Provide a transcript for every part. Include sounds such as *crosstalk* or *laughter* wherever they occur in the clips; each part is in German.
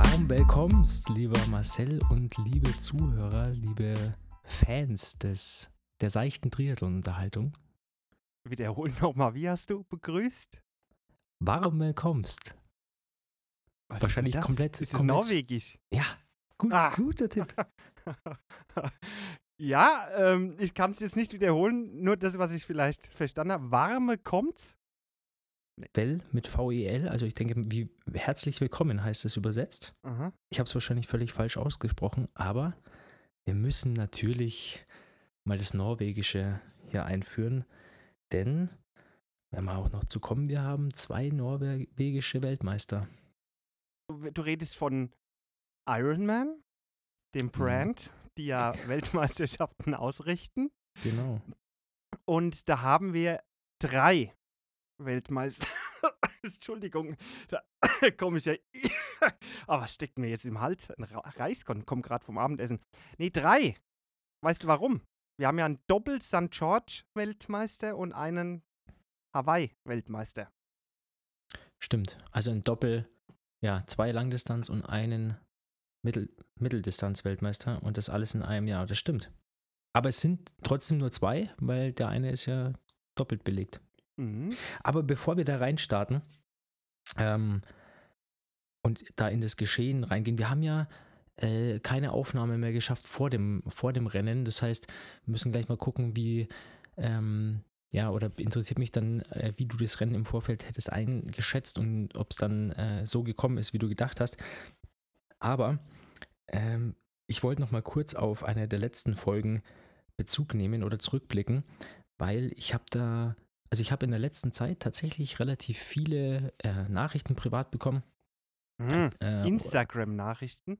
Warm willkommst, lieber Marcel und liebe Zuhörer, liebe Fans des, der seichten Triathlon-Unterhaltung. Wiederhol nochmal, wie hast du begrüßt? Warm willkommst. Was Wahrscheinlich ist komplett- Ist es komplett- norwegisch? Ja, gut, Ah. guter Tipp. *laughs* ja, ähm, ich kann es jetzt nicht wiederholen, nur das, was ich vielleicht verstanden habe. Warme kommt's? Well mit VEL, also ich denke, wie herzlich willkommen heißt es übersetzt. Aha. Ich habe es wahrscheinlich völlig falsch ausgesprochen, aber wir müssen natürlich mal das Norwegische hier einführen, denn, wenn wir auch noch zu kommen, wir haben zwei norwegische Weltmeister. Du, du redest von Ironman, dem Brand, die ja *laughs* Weltmeisterschaften ausrichten. Genau. Und da haben wir drei Weltmeister. *laughs* Entschuldigung, da *coughs* komme ich ja. *coughs* Aber was steckt mir jetzt im Hals? Ein Reiskorn, komm gerade vom Abendessen. Nee, drei. Weißt du warum? Wir haben ja einen Doppel St. George Weltmeister und einen Hawaii Weltmeister. Stimmt. Also ein Doppel, ja, zwei Langdistanz und einen Mittel, Mitteldistanz-Weltmeister und das alles in einem Jahr. Das stimmt. Aber es sind trotzdem nur zwei, weil der eine ist ja doppelt belegt. Mhm. Aber bevor wir da reinstarten ähm, und da in das Geschehen reingehen, wir haben ja äh, keine Aufnahme mehr geschafft vor dem, vor dem Rennen. Das heißt, wir müssen gleich mal gucken, wie, ähm, ja, oder interessiert mich dann, äh, wie du das Rennen im Vorfeld hättest eingeschätzt und ob es dann äh, so gekommen ist, wie du gedacht hast. Aber ähm, ich wollte noch mal kurz auf eine der letzten Folgen Bezug nehmen oder zurückblicken, weil ich habe da also ich habe in der letzten Zeit tatsächlich relativ viele äh, Nachrichten privat bekommen. Mhm. Äh, Instagram-Nachrichten.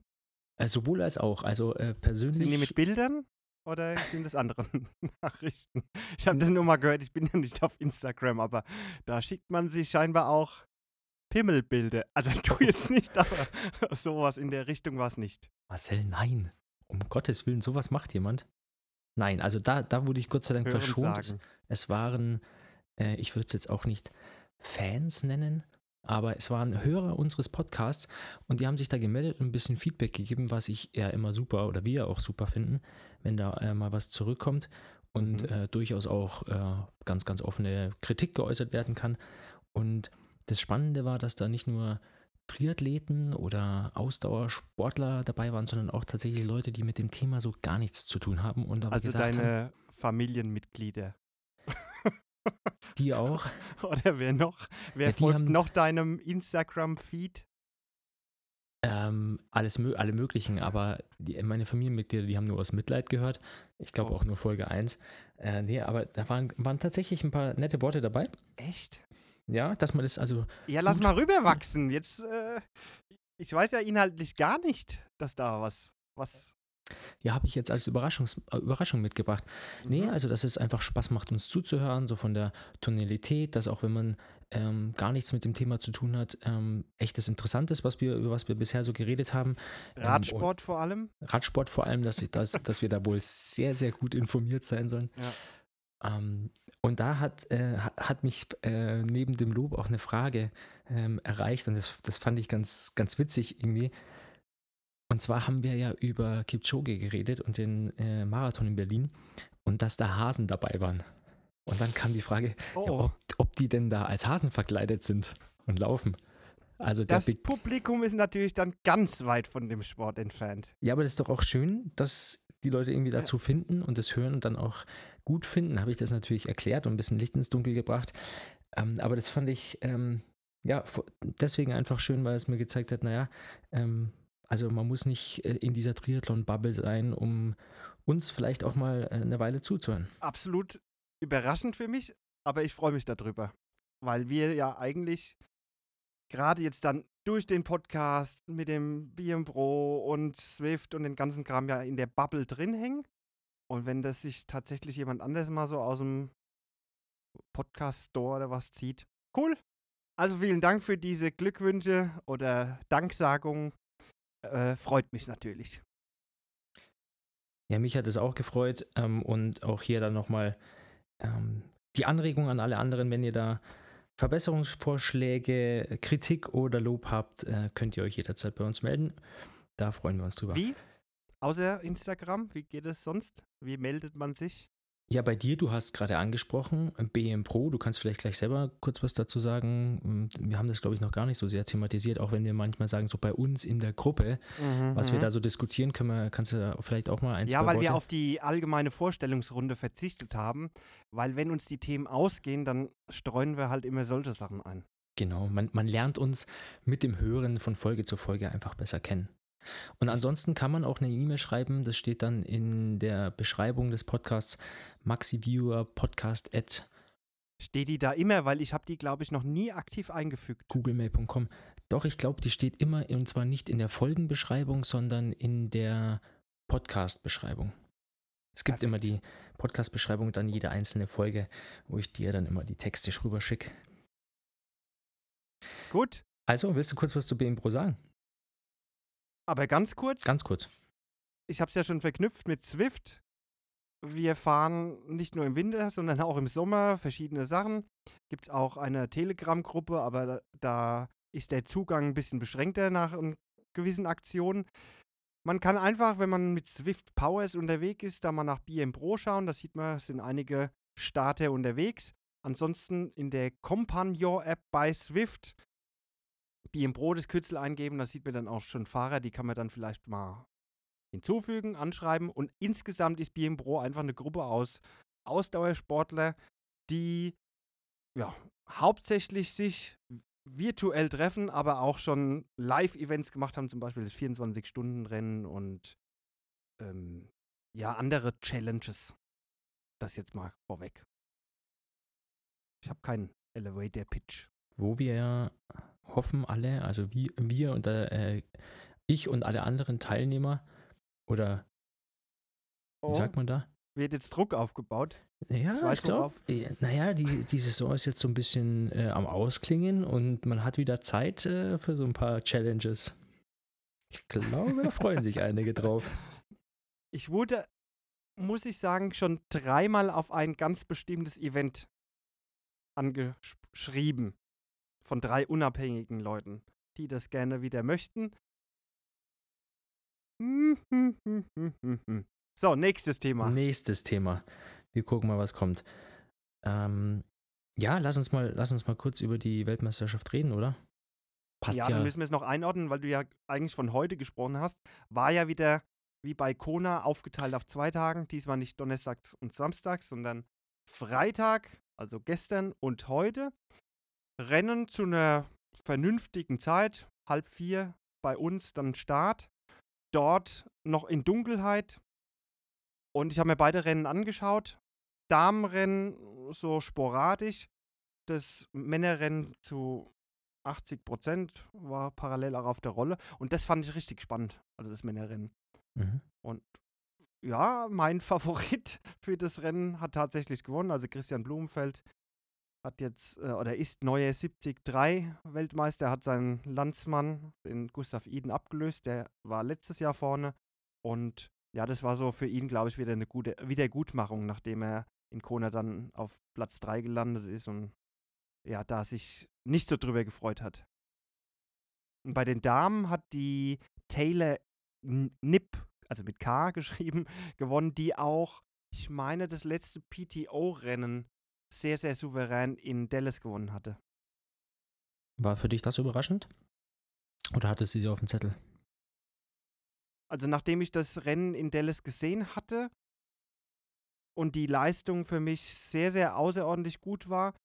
äh, sowohl als auch. Also äh, persönlich. Sind die mit Bildern oder sind das andere *laughs* Nachrichten? Ich habe das nur mal gehört, ich bin ja nicht auf Instagram, aber da schickt man sich scheinbar auch Pimmelbilder. Also *laughs* du jetzt nicht, aber sowas in der Richtung war es nicht. Marcel, nein. Um Gottes Willen, sowas macht jemand. Nein, also da, da wurde ich Gott sei Dank Hören verschont. Es, es waren, äh, ich würde es jetzt auch nicht Fans nennen, aber es waren Hörer unseres Podcasts und die haben sich da gemeldet und ein bisschen Feedback gegeben, was ich ja immer super oder wir auch super finden, wenn da äh, mal was zurückkommt und Mhm. äh, durchaus auch äh, ganz, ganz offene Kritik geäußert werden kann. Und das Spannende war, dass da nicht nur Triathleten oder Ausdauersportler dabei waren, sondern auch tatsächlich Leute, die mit dem Thema so gar nichts zu tun haben und aber Also gesagt haben, deine Familienmitglieder. Die auch. *laughs* Oder wer noch? Wer Ja, folgt haben- noch deinem Instagram-Feed? Ähm, alles alle möglichen, aber die, meine Familienmitglieder, die haben nur aus Mitleid gehört. Ich glaube Oh. auch nur Folge 1. Äh, nee, aber da waren, waren tatsächlich ein paar nette Worte dabei. Echt? Ja, dass man das also. Ja, lass mal rüberwachsen. Jetzt, äh, ich weiß ja inhaltlich gar nicht, dass da was, was. Ja, habe ich jetzt als Überraschungs äh, Überraschung mitgebracht. Nee, Mhm. also dass es einfach Spaß macht, uns zuzuhören, so von der Tonalität, dass auch wenn man ähm, gar nichts mit dem Thema zu tun hat, ähm, echtes Interessantes, was wir, über was wir bisher so geredet haben. Ähm, Radsport vor allem. Radsport vor allem, dass, ich das, *laughs* dass wir da wohl sehr, sehr gut informiert sein sollen. Ähm, und da hat, äh, ha- hat mich äh, neben dem Lob auch eine Frage ähm, erreicht und das, das fand ich ganz, ganz witzig irgendwie. Und zwar haben wir ja über Kipchoge geredet und den äh, Marathon in Berlin und dass da Hasen dabei waren. Und dann kam die Frage, Oh, ja, ob, ob die denn da als Hasen verkleidet sind und laufen. Also das Big Publikum ist natürlich dann ganz weit von dem Sport entfernt. Ja, aber das ist doch auch schön, dass die Leute irgendwie dazu finden und das hören und dann auch gut finden. Habe ich das natürlich erklärt und ein bisschen Licht ins Dunkel gebracht. Ähm, aber das fand ich ähm, ja deswegen einfach schön, weil es mir gezeigt hat, naja, ähm, also man muss nicht äh, in dieser Triathlon-Bubble sein, um uns vielleicht auch mal äh, eine Weile zuzuhören. Absolut überraschend für mich, aber ich freue mich darüber, weil wir ja eigentlich gerade jetzt dann durch den Podcast mit dem BM Pro und Swift und den ganzen Kram ja in der Bubble drin hängen. Und wenn das sich tatsächlich jemand anders mal so aus dem Podcast-Store oder was zieht, cool. Also vielen Dank für diese Glückwünsche oder Danksagungen. Äh, freut mich natürlich. Ja, mich hat es auch gefreut ähm, und auch hier dann nochmal ähm, die Anregung an alle anderen, wenn ihr da Verbesserungsvorschläge, Kritik oder Lob habt, äh, könnt ihr euch jederzeit bei uns melden. Da freuen wir uns drüber. Wie? Außer Instagram, wie geht es sonst? Wie meldet man sich? Ja, bei dir, du hast gerade angesprochen, BM Pro, du kannst vielleicht gleich selber kurz was dazu sagen. Wir haben das, glaube ich, noch gar nicht so sehr thematisiert, auch wenn wir manchmal sagen, so bei uns in der Gruppe, mhm, was wir mhm. da so diskutieren, können wir, kannst du vielleicht auch mal ein, Ja, weil Worte? wir auf die allgemeine Vorstellungsrunde verzichtet haben, weil wenn uns die Themen ausgehen, dann streuen wir halt immer solche Sachen ein. Genau, man, man lernt uns mit dem Hören von Folge zu Folge einfach besser kennen. Und ansonsten kann man auch eine E-Mail schreiben, das steht dann in der Beschreibung des Podcasts maxiviewerpodcast at Steht die da immer, weil ich habe die, glaube ich, noch nie aktiv eingefügt. googlemail.com. Doch, ich glaube, die steht immer, und zwar nicht in der Folgenbeschreibung, sondern in der Podcast-Beschreibung. Es gibt Perfekt. immer die Podcast-Beschreibung, dann jede einzelne Folge, wo ich dir dann immer die Texte rüber schicke. Gut. Also, willst du kurz was zu BM Pro sagen? Aber ganz kurz. Ganz kurz. Ich habe es ja schon verknüpft mit Swift. Wir fahren nicht nur im Winter, sondern auch im Sommer verschiedene Sachen. Gibt es auch eine Telegram-Gruppe, aber da, ist der Zugang ein bisschen beschränkter nach gewissen Aktionen. Man kann einfach, wenn man mit Swift Powers unterwegs ist, da mal nach BM Pro schauen. Da sieht man, es sind einige Starter unterwegs. Ansonsten in der Compagnon-App bei Swift BM Pro das Kürzel eingeben, da sieht man dann auch schon Fahrer, die kann man dann vielleicht mal hinzufügen, anschreiben. Und insgesamt ist BM Pro einfach eine Gruppe aus Ausdauersportler, die ja, hauptsächlich sich virtuell treffen, aber auch schon Live-Events gemacht haben, zum Beispiel das 24-Stunden-Rennen und ähm, ja, andere Challenges. Das jetzt mal vorweg. Ich habe keinen Elevator-Pitch. Wo wir hoffen alle, also wie, wir und äh, ich und alle anderen Teilnehmer oder wie oh, sagt man da? Wird jetzt Druck aufgebaut? Ja, ich, ich glaube, äh, naja, die, die Saison ist jetzt so ein bisschen äh, am Ausklingen und man hat wieder Zeit äh, für so ein paar Challenges. Ich glaube, da freuen sich einige drauf. *laughs* Ich wurde, muss ich sagen, schon dreimal auf ein ganz bestimmtes Event angeschrieben von drei unabhängigen Leuten, die das gerne wieder möchten. So, nächstes Thema. Nächstes Thema. Wir gucken mal, was kommt. Ähm, ja, lass uns mal, lass uns mal kurz über die Weltmeisterschaft reden, oder? Passt ja. Ja, dann müssen wir es noch einordnen, weil du ja eigentlich von heute gesprochen hast. War ja wieder wie bei Kona aufgeteilt auf zwei Tagen. Diesmal nicht Donnerstags und Samstags, sondern Freitag, also gestern und heute. Rennen zu einer vernünftigen Zeit, halb vier bei uns dann Start. Dort noch in Dunkelheit. Und ich habe mir beide Rennen angeschaut. Damenrennen so sporadisch. Das Männerrennen zu 80 Prozent war parallel auch auf der Rolle. Und das fand ich richtig spannend, also das Männerrennen. Mhm. Und ja, mein *laughs* Favorit für das Rennen hat tatsächlich gewonnen. Also Christian Blumenfeld hat jetzt äh, oder ist neuer 73 Weltmeister, hat seinen Landsmann, den Gustav Iden, abgelöst. Der war letztes Jahr vorne. Und ja, das war so für ihn, glaube ich, wieder eine gute Wiedergutmachung, nachdem er in Kona dann auf Platz 3 gelandet ist und ja, da sich nicht so drüber gefreut hat. Und bei den Damen hat die Taylor Nipp, also mit K *laughs* geschrieben, gewonnen, die auch, ich meine, das letzte PTO-Rennen sehr, sehr souverän in Dallas gewonnen hatte. War für dich das überraschend? Oder hattest du sie auf dem Zettel? Also nachdem ich das Rennen in Dallas gesehen hatte und die Leistung für mich sehr, sehr außerordentlich gut war,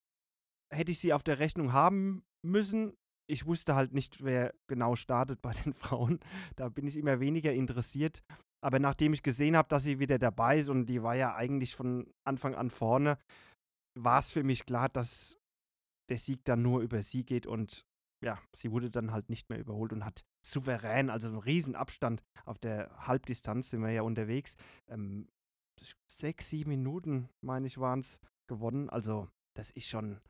hätte ich sie auf der Rechnung haben müssen. Ich wusste halt nicht, wer genau startet bei *laughs* den Frauen. Da bin ich immer weniger interessiert. Aber nachdem ich gesehen habe, dass sie wieder dabei ist und die war ja eigentlich von Anfang an vorne, war es für mich klar, dass der Sieg dann nur über sie geht und ja, sie wurde dann halt nicht mehr überholt und hat souverän, also einen riesen Abstand auf der Halbdistanz sind wir ja unterwegs. Ähm, sechs, sieben Minuten, meine ich, waren es gewonnen. Also das ist schon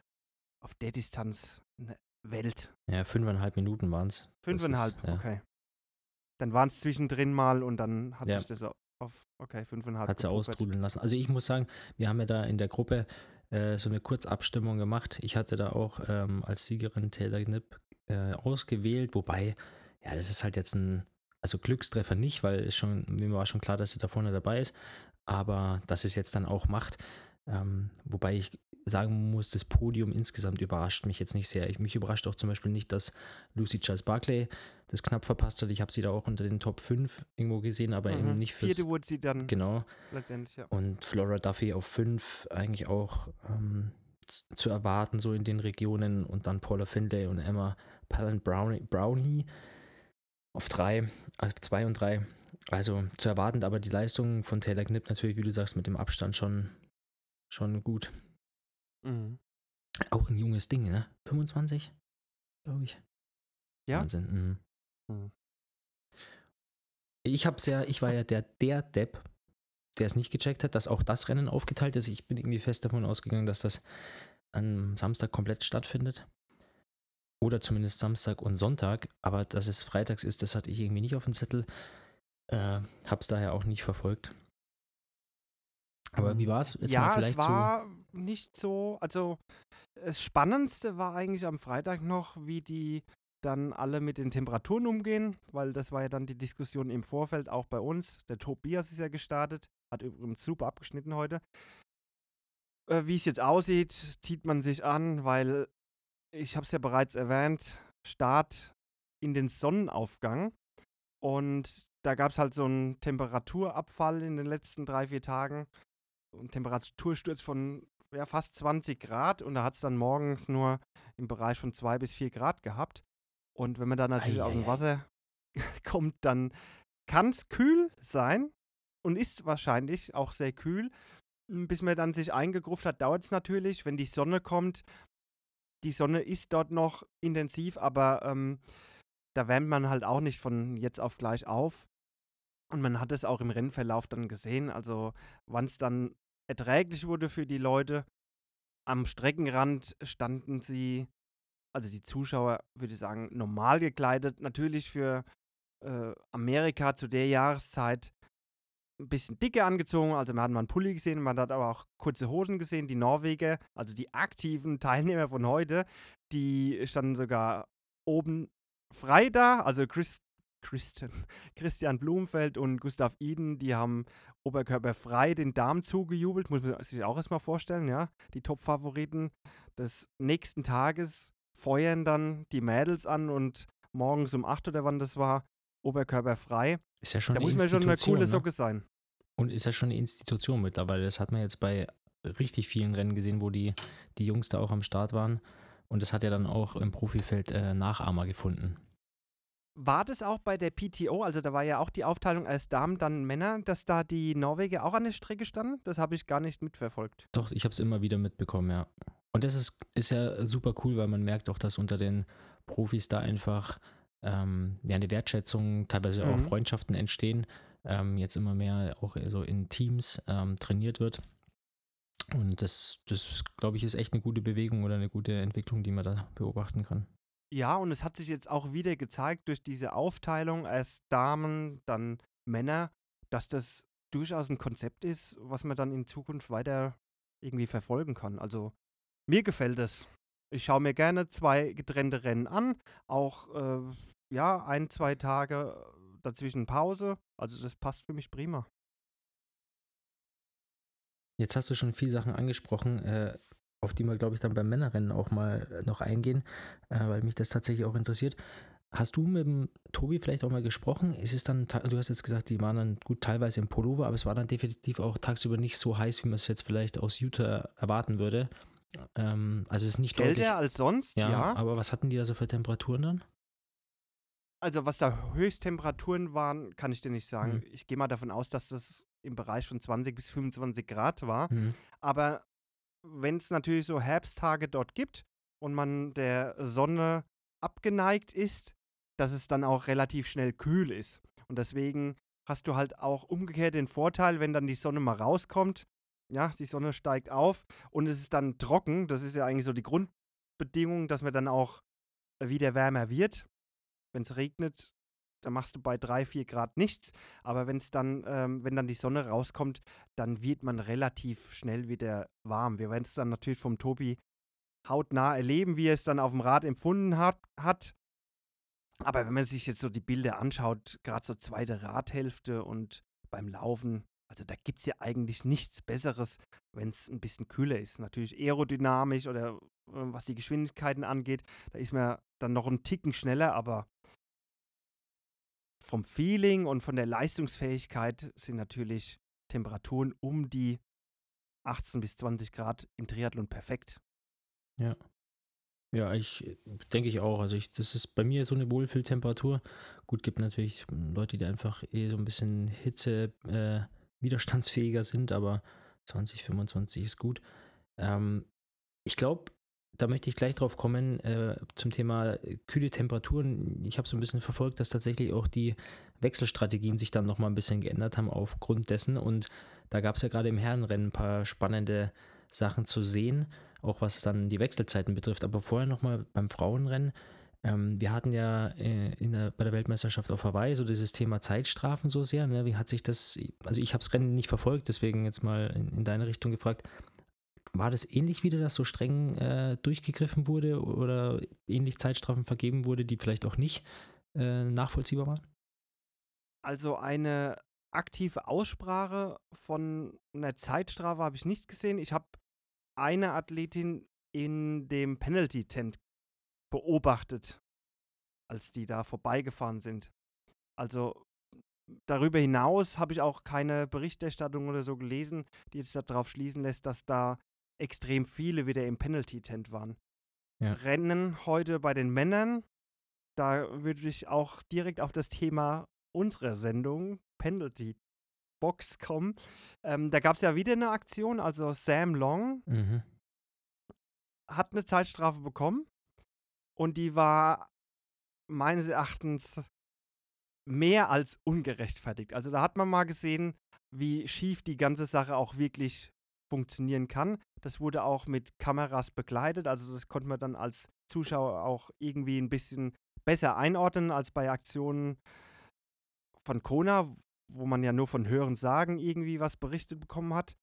auf der Distanz eine Welt. Ja, fünfeinhalb Minuten waren es. Fünfeinhalb, ist, ja. okay. Dann waren es zwischendrin mal und dann hat ja. sich das auf, okay, fünfeinhalb. Hat sie austrudeln lassen. Also ich muss sagen, wir haben ja da in der Gruppe äh, so eine Kurzabstimmung gemacht. Ich hatte da auch ähm, als Siegerin Taylor Knipp äh, ausgewählt, wobei, ja, das ist halt jetzt ein, also Glückstreffer nicht, weil schon, mir war schon klar, dass sie da vorne dabei ist, aber dass es jetzt dann auch macht. Ähm, wobei ich sagen muss, das Podium insgesamt überrascht mich jetzt nicht sehr. Ich, mich überrascht auch zum Beispiel nicht, dass Lucy Charles Barclay das knapp verpasst hat. Ich habe sie da auch unter den Top 5 irgendwo gesehen, aber mhm. eben nicht fürs... Vierte wurde sie dann genau. letztendlich, ja. Und Flora Duffy auf 5 eigentlich auch ähm, zu erwarten, so in den Regionen. Und dann Paula Findlay und Emma Pallant Brownie, Brownie auf 3, also 2 und 3. Also zu erwarten, aber die Leistung von Taylor Knipp natürlich, wie du sagst, mit dem Abstand schon, schon gut. Mhm. Auch ein junges Ding, ne? 25, glaube ich. Ja. Wahnsinn. Mhm. Mhm. Ich hab's ja, ich war ja der, der Depp, der es nicht gecheckt hat, dass auch das Rennen aufgeteilt ist. Ich bin irgendwie fest davon ausgegangen, dass das am Samstag komplett stattfindet. Oder zumindest Samstag und Sonntag. Aber dass es freitags ist, das hatte ich irgendwie nicht auf dem Zettel. Äh, hab's daher auch nicht verfolgt. Aber wie war es? Ja, es war so nicht so, also das Spannendste war eigentlich am Freitag noch, wie die dann alle mit den Temperaturen umgehen, weil das war ja dann die Diskussion im Vorfeld auch bei uns. Der Tobias ist ja gestartet, hat übrigens super abgeschnitten heute. Äh, wie es jetzt aussieht, zieht man sich an, weil ich habe es ja bereits erwähnt, Start in den Sonnenaufgang. Und da gab es halt so einen Temperaturabfall in den letzten drei, vier Tagen ein Temperatursturz von ja, fast 20 Grad und da hat es dann morgens nur im Bereich von 2 bis 4 Grad gehabt. Und wenn man dann natürlich Eieiei. aus dem Wasser *laughs* kommt, dann kann es kühl sein und ist wahrscheinlich auch sehr kühl. Hm, bis man dann sich eingegruft hat, dauert es natürlich. Wenn die Sonne kommt, die Sonne ist dort noch intensiv, aber ähm, da wärmt man halt auch nicht von jetzt auf gleich auf. Und man hat es auch im Rennverlauf dann gesehen. Also, wann es dann erträglich wurde für die Leute. Am Streckenrand standen sie, also die Zuschauer, würde ich sagen, normal gekleidet. Natürlich für äh, Amerika zu der Jahreszeit ein bisschen dicke angezogen. Also man hat mal einen Pulli gesehen, man hat aber auch kurze Hosen gesehen. Die Norweger, also die aktiven *laughs* Teilnehmer von heute, die standen sogar oben frei da. Also Chris, Christian, *laughs* Christian Blumenfeld und Gustav Iden, die haben oberkörperfrei den Damen zugejubelt, muss man sich auch erstmal vorstellen, ja. Die Top-Favoriten des nächsten Tages feuern dann die Mädels an und morgens um 8 oder wann das war, oberkörperfrei. Ist ja schon da muss man schon eine coole ne? Socke sein. Und ist ja schon eine Institution mittlerweile. Das hat man jetzt bei richtig vielen Rennen gesehen, wo die, die Jungs da auch am Start waren. Und das hat ja dann auch im Profifeld äh, Nachahmer gefunden. War das auch bei der PTO, also da war ja auch die Aufteilung als Damen, dann Männer, dass da die Norweger auch an der Strecke standen? Das habe ich gar nicht mitverfolgt. Doch, ich habe es immer wieder mitbekommen, ja. Und das ist, ist ja super cool, weil man merkt auch, dass unter den Profis da einfach ähm, ja, eine Wertschätzung, teilweise mhm. auch Freundschaften entstehen. Ähm, jetzt immer mehr auch so in Teams ähm, trainiert wird. Und das, das glaube ich, ist echt eine gute Bewegung oder eine gute Entwicklung, die man da beobachten kann. Ja, und es hat sich jetzt auch wieder gezeigt durch diese Aufteilung als Damen, dann Männer, dass das durchaus ein Konzept ist, was man dann in Zukunft weiter irgendwie verfolgen kann. Also mir gefällt es. Ich schaue mir gerne zwei getrennte Rennen an, auch äh, ja, ein, zwei Tage dazwischen Pause. Also das passt für mich prima. Jetzt hast du schon viele Sachen angesprochen. Äh, auf die wir, glaube ich, dann beim Männerrennen auch mal äh, noch eingehen, äh, weil mich das tatsächlich auch interessiert. Hast du mit dem Tobi vielleicht auch mal gesprochen? Ist es dann, du hast jetzt gesagt, die waren dann gut teilweise im Pullover, aber es war dann definitiv auch tagsüber nicht so heiß, wie man es jetzt vielleicht aus Utah erwarten würde. Ähm, also es ist nicht Kälter deutlich, als sonst, ja, ja. Aber was hatten die da so für Temperaturen dann? Also was da Höchsttemperaturen waren, kann ich dir nicht sagen. Hm. Ich gehe mal davon aus, dass das im Bereich von 20 bis 25 Grad war. Hm. Aber wenn es natürlich so Herbsttage dort gibt und man der Sonne abgeneigt ist, dass es dann auch relativ schnell kühl ist. Und deswegen hast du halt auch umgekehrt den Vorteil, wenn dann die Sonne mal rauskommt, ja, die Sonne steigt auf und es ist dann trocken. Das ist ja eigentlich so die Grundbedingung, dass man dann auch wieder wärmer wird. Wenn es regnet, da machst du bei 3, 4 Grad nichts. Aber wenn's dann, ähm, wenn dann die Sonne rauskommt, dann wird man relativ schnell wieder warm. Wir werden es dann natürlich vom Tobi hautnah erleben, wie er es dann auf dem Rad empfunden hat. hat. Aber wenn man sich jetzt so die Bilder anschaut, gerade so zweite Radhälfte und beim Laufen, also da gibt es ja eigentlich nichts Besseres, wenn es ein bisschen kühler ist. Natürlich aerodynamisch oder äh, was die Geschwindigkeiten angeht, da ist man dann noch einen Ticken schneller, aber vom Feeling und von der Leistungsfähigkeit sind natürlich Temperaturen um die 18 bis 20 Grad im Triathlon perfekt. Ja. Ja, ich äh, denke ich auch. Also ich, das ist bei mir so eine Wohlfühltemperatur. Gut, gibt natürlich Leute, die einfach eh so ein bisschen Hitze äh, widerstandsfähiger sind, aber 20, 25 ist gut. Ähm, ich glaube, da möchte ich gleich drauf kommen äh, zum Thema äh, kühle Temperaturen. Ich habe so ein bisschen verfolgt, dass tatsächlich auch die Wechselstrategien sich dann nochmal ein bisschen geändert haben aufgrund dessen. Und da gab es ja gerade im Herrenrennen ein paar spannende Sachen zu sehen auch was dann die Wechselzeiten betrifft. Aber vorher nochmal beim Frauenrennen. Ähm, wir hatten ja äh, der, bei der Weltmeisterschaft auf Hawaii so dieses Thema Zeitstrafen so sehr. Ne? Wie hat sich das, also ich habe das Rennen nicht verfolgt, deswegen jetzt mal in, in, deine Richtung gefragt. War das ähnlich wieder, dass so streng äh, durchgegriffen wurde oder ähnlich Zeitstrafen vergeben wurde, die vielleicht auch nicht äh, nachvollziehbar waren? Also eine aktive Aussprache von einer Zeitstrafe habe ich nicht gesehen. Ich habe eine Athletin in dem Penalty-Tent beobachtet, als die da vorbeigefahren sind. Also darüber hinaus habe ich auch keine Berichterstattung oder so gelesen, die jetzt darauf schließen lässt, dass da extrem viele wieder im Penalty-Tent waren. Ja. Rennen heute bei den Männern, da würde ich auch direkt auf das Thema unserer Sendung, Penalty Box kommen. Ähm, da gab es ja wieder eine Aktion, also Sam Long mhm. hat eine Zeitstrafe bekommen und die war meines Erachtens mehr als ungerechtfertigt. Also da hat man mal gesehen, wie schief die ganze Sache auch wirklich funktionieren kann. Das wurde auch mit Kameras begleitet, also das konnte man dann als Zuschauer auch irgendwie ein bisschen besser einordnen als bei Aktionen von Kona, wo man ja nur von Hören sagen irgendwie was berichtet bekommen hat.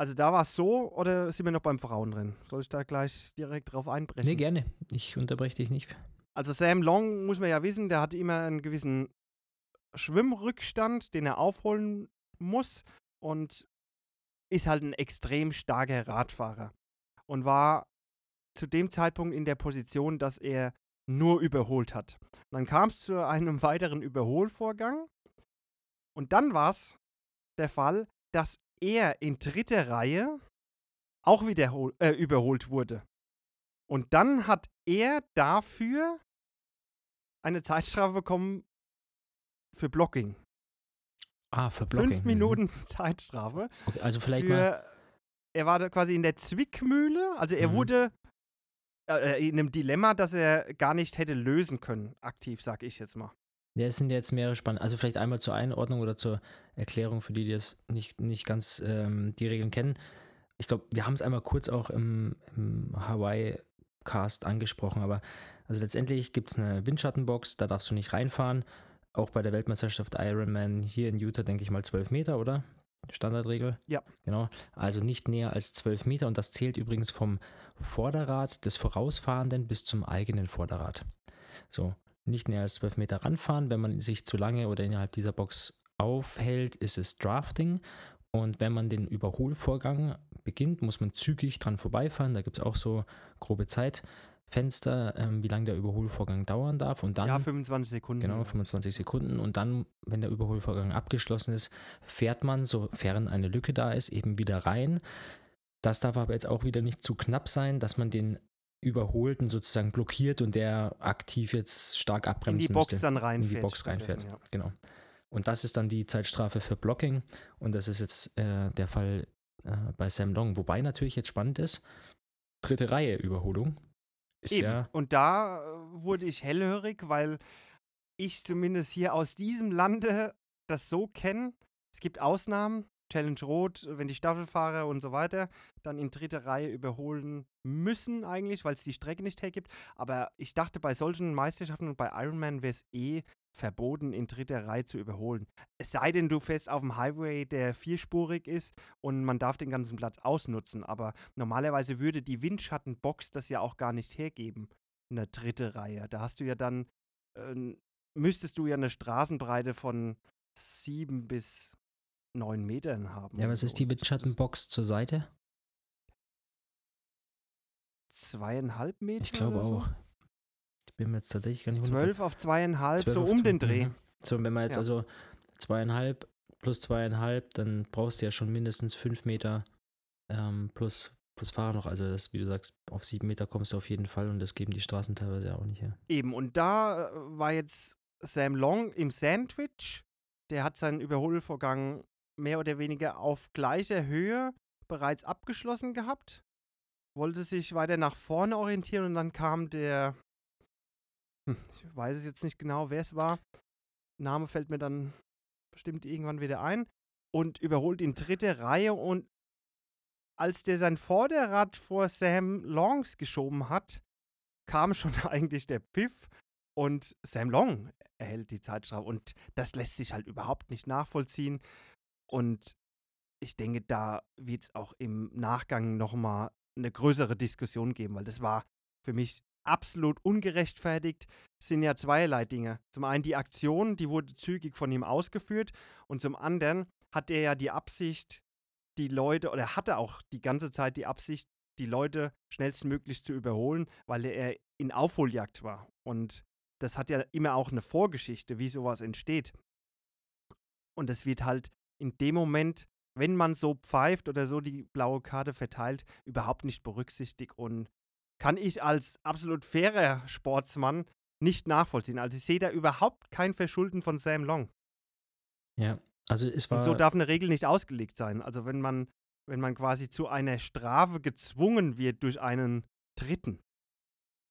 Also da war es so oder sind wir noch beim Frauenrennen? Soll ich da gleich direkt drauf einbrechen? Nee, gerne. Ich unterbreche dich nicht. Also Sam Long, muss man ja wissen, der hat immer einen gewissen Schwimmrückstand, den er aufholen muss und ist halt ein extrem starker Radfahrer und war zu dem Zeitpunkt in der Position, dass er nur überholt hat. Und dann kam es zu einem *laughs* weiteren Überholvorgang und dann war es der Fall, dass er in dritter Reihe auch wieder äh, überholt wurde. Und dann hat er dafür eine Zeitstrafe bekommen für Blocking. Ah, für Blocking. Fünf mhm. Minuten mhm. *laughs* Zeitstrafe. Okay, also vielleicht für, mal. Er war da quasi in der Zwickmühle. Also er mhm. wurde äh, in einem Dilemma, das er gar nicht hätte lösen können, aktiv, sag ich jetzt mal. Ja, es sind jetzt mehrere spannende. Also vielleicht einmal zur Einordnung oder zur Erklärung für die, die das nicht, nicht ganz ähm, die Regeln kennen. Ich glaube, wir haben es einmal kurz auch im, im Hawaii-Cast angesprochen, aber also letztendlich gibt es eine Windschattenbox, da darfst du nicht reinfahren. Auch bei der Weltmeisterschaft Ironman hier in Utah, denke ich mal, 12 Meter, oder? Standardregel? Ja. Genau. Also nicht näher als 12 Meter und das zählt übrigens vom Vorderrad des Vorausfahrenden bis zum eigenen Vorderrad. So, nicht näher als 12 Meter ranfahren. Wenn man sich zu lange oder innerhalb dieser Box aufhält, ist es Drafting. Und wenn man den Überholvorgang beginnt, muss man zügig dran vorbeifahren. Da gibt es auch so grobe Zeitfenster, ähm, wie lange der Überholvorgang dauern darf. Und dann, ja, 25 Sekunden. Genau, 25 Sekunden. Und dann, wenn der Überholvorgang abgeschlossen ist, fährt man, sofern eine Lücke da ist, eben wieder rein. Das darf aber jetzt auch wieder nicht zu knapp sein, dass man den Überholten sozusagen blockiert und der aktiv jetzt stark abbremsen In die Box müsste, dann reinfährt. In die Box reinfährt, ja. genau. Und das ist dann die Zeitstrafe für Blocking und das ist jetzt äh, der Fall äh, bei Sam Long. Wobei natürlich jetzt spannend ist, dritte Reihe Überholung. Ist Eben. ja und da äh, wurde ich hellhörig, weil ich zumindest hier aus diesem Lande das so kenne. Es gibt Ausnahmen, Challenge Rot, wenn die Staffelfahrer und so weiter dann in dritter Reihe überholen müssen eigentlich, weil es die Strecke nicht hergibt. Aber ich dachte, bei solchen Meisterschaften und bei Ironman wäre es eh verboten, in dritter Reihe zu überholen. Es sei denn, du fährst auf dem Highway, der vierspurig ist und man darf den ganzen Platz ausnutzen. Aber normalerweise würde die Windschattenbox das ja auch gar nicht hergeben, eine dritte Reihe. Da hast du ja dann, äh, müsstest du ja eine Straßenbreite von sieben bis neun Metern haben. Ja, was ist die Windschattenbox zur Seite? Zweieinhalb Meter? Ich glaube so? auch. Bin mir jetzt tatsächlich gar nicht Zwölf auf zweieinhalb, 12 so auf um den Dreh. So, wenn man jetzt Ja. also zweieinhalb plus zweieinhalb, dann brauchst du ja schon mindestens fünf Meter ähm, plus, plus Fahrer noch. Also das, wie du sagst, auf sieben Meter kommst du auf jeden Fall und das geben die Straßen teilweise auch nicht her. Eben, und da äh, war jetzt Sam Long im Sandwich. Der hat seinen Überholvorgang mehr oder weniger auf gleicher Höhe bereits abgeschlossen gehabt. Wollte sich weiter nach vorne orientieren und dann kam der, ich weiß es jetzt nicht genau, wer es war. Name fällt mir dann bestimmt irgendwann wieder ein. Und überholt in dritte Reihe und als der sein Vorderrad vor Sam Longs geschoben hat, kam schon *laughs* eigentlich der Pfiff und Sam Long erhält die Zeitstrafe. Und das lässt sich halt überhaupt nicht nachvollziehen. Und ich denke, da wird es auch im Nachgang nochmal eine größere Diskussion geben, weil das war für mich absolut ungerechtfertigt. Sind ja zweierlei Dinge. Zum einen die Aktion, die wurde zügig von ihm ausgeführt und zum anderen hat er ja die Absicht, die Leute, oder hatte auch die ganze Zeit die Absicht, die Leute schnellstmöglich zu überholen, weil er in Aufholjagd war. Und das hat ja immer auch eine Vorgeschichte, wie sowas entsteht. Und es wird halt in dem Moment, wenn man so pfeift oder so die blaue Karte verteilt, überhaupt nicht berücksichtigt und kann ich als absolut fairer Sportsmann nicht nachvollziehen. Also ich sehe da überhaupt kein Verschulden von Sam Long. Ja, also es war. Und so darf eine Regel nicht ausgelegt sein. Also wenn man, wenn man quasi zu einer Strafe gezwungen wird durch einen Dritten.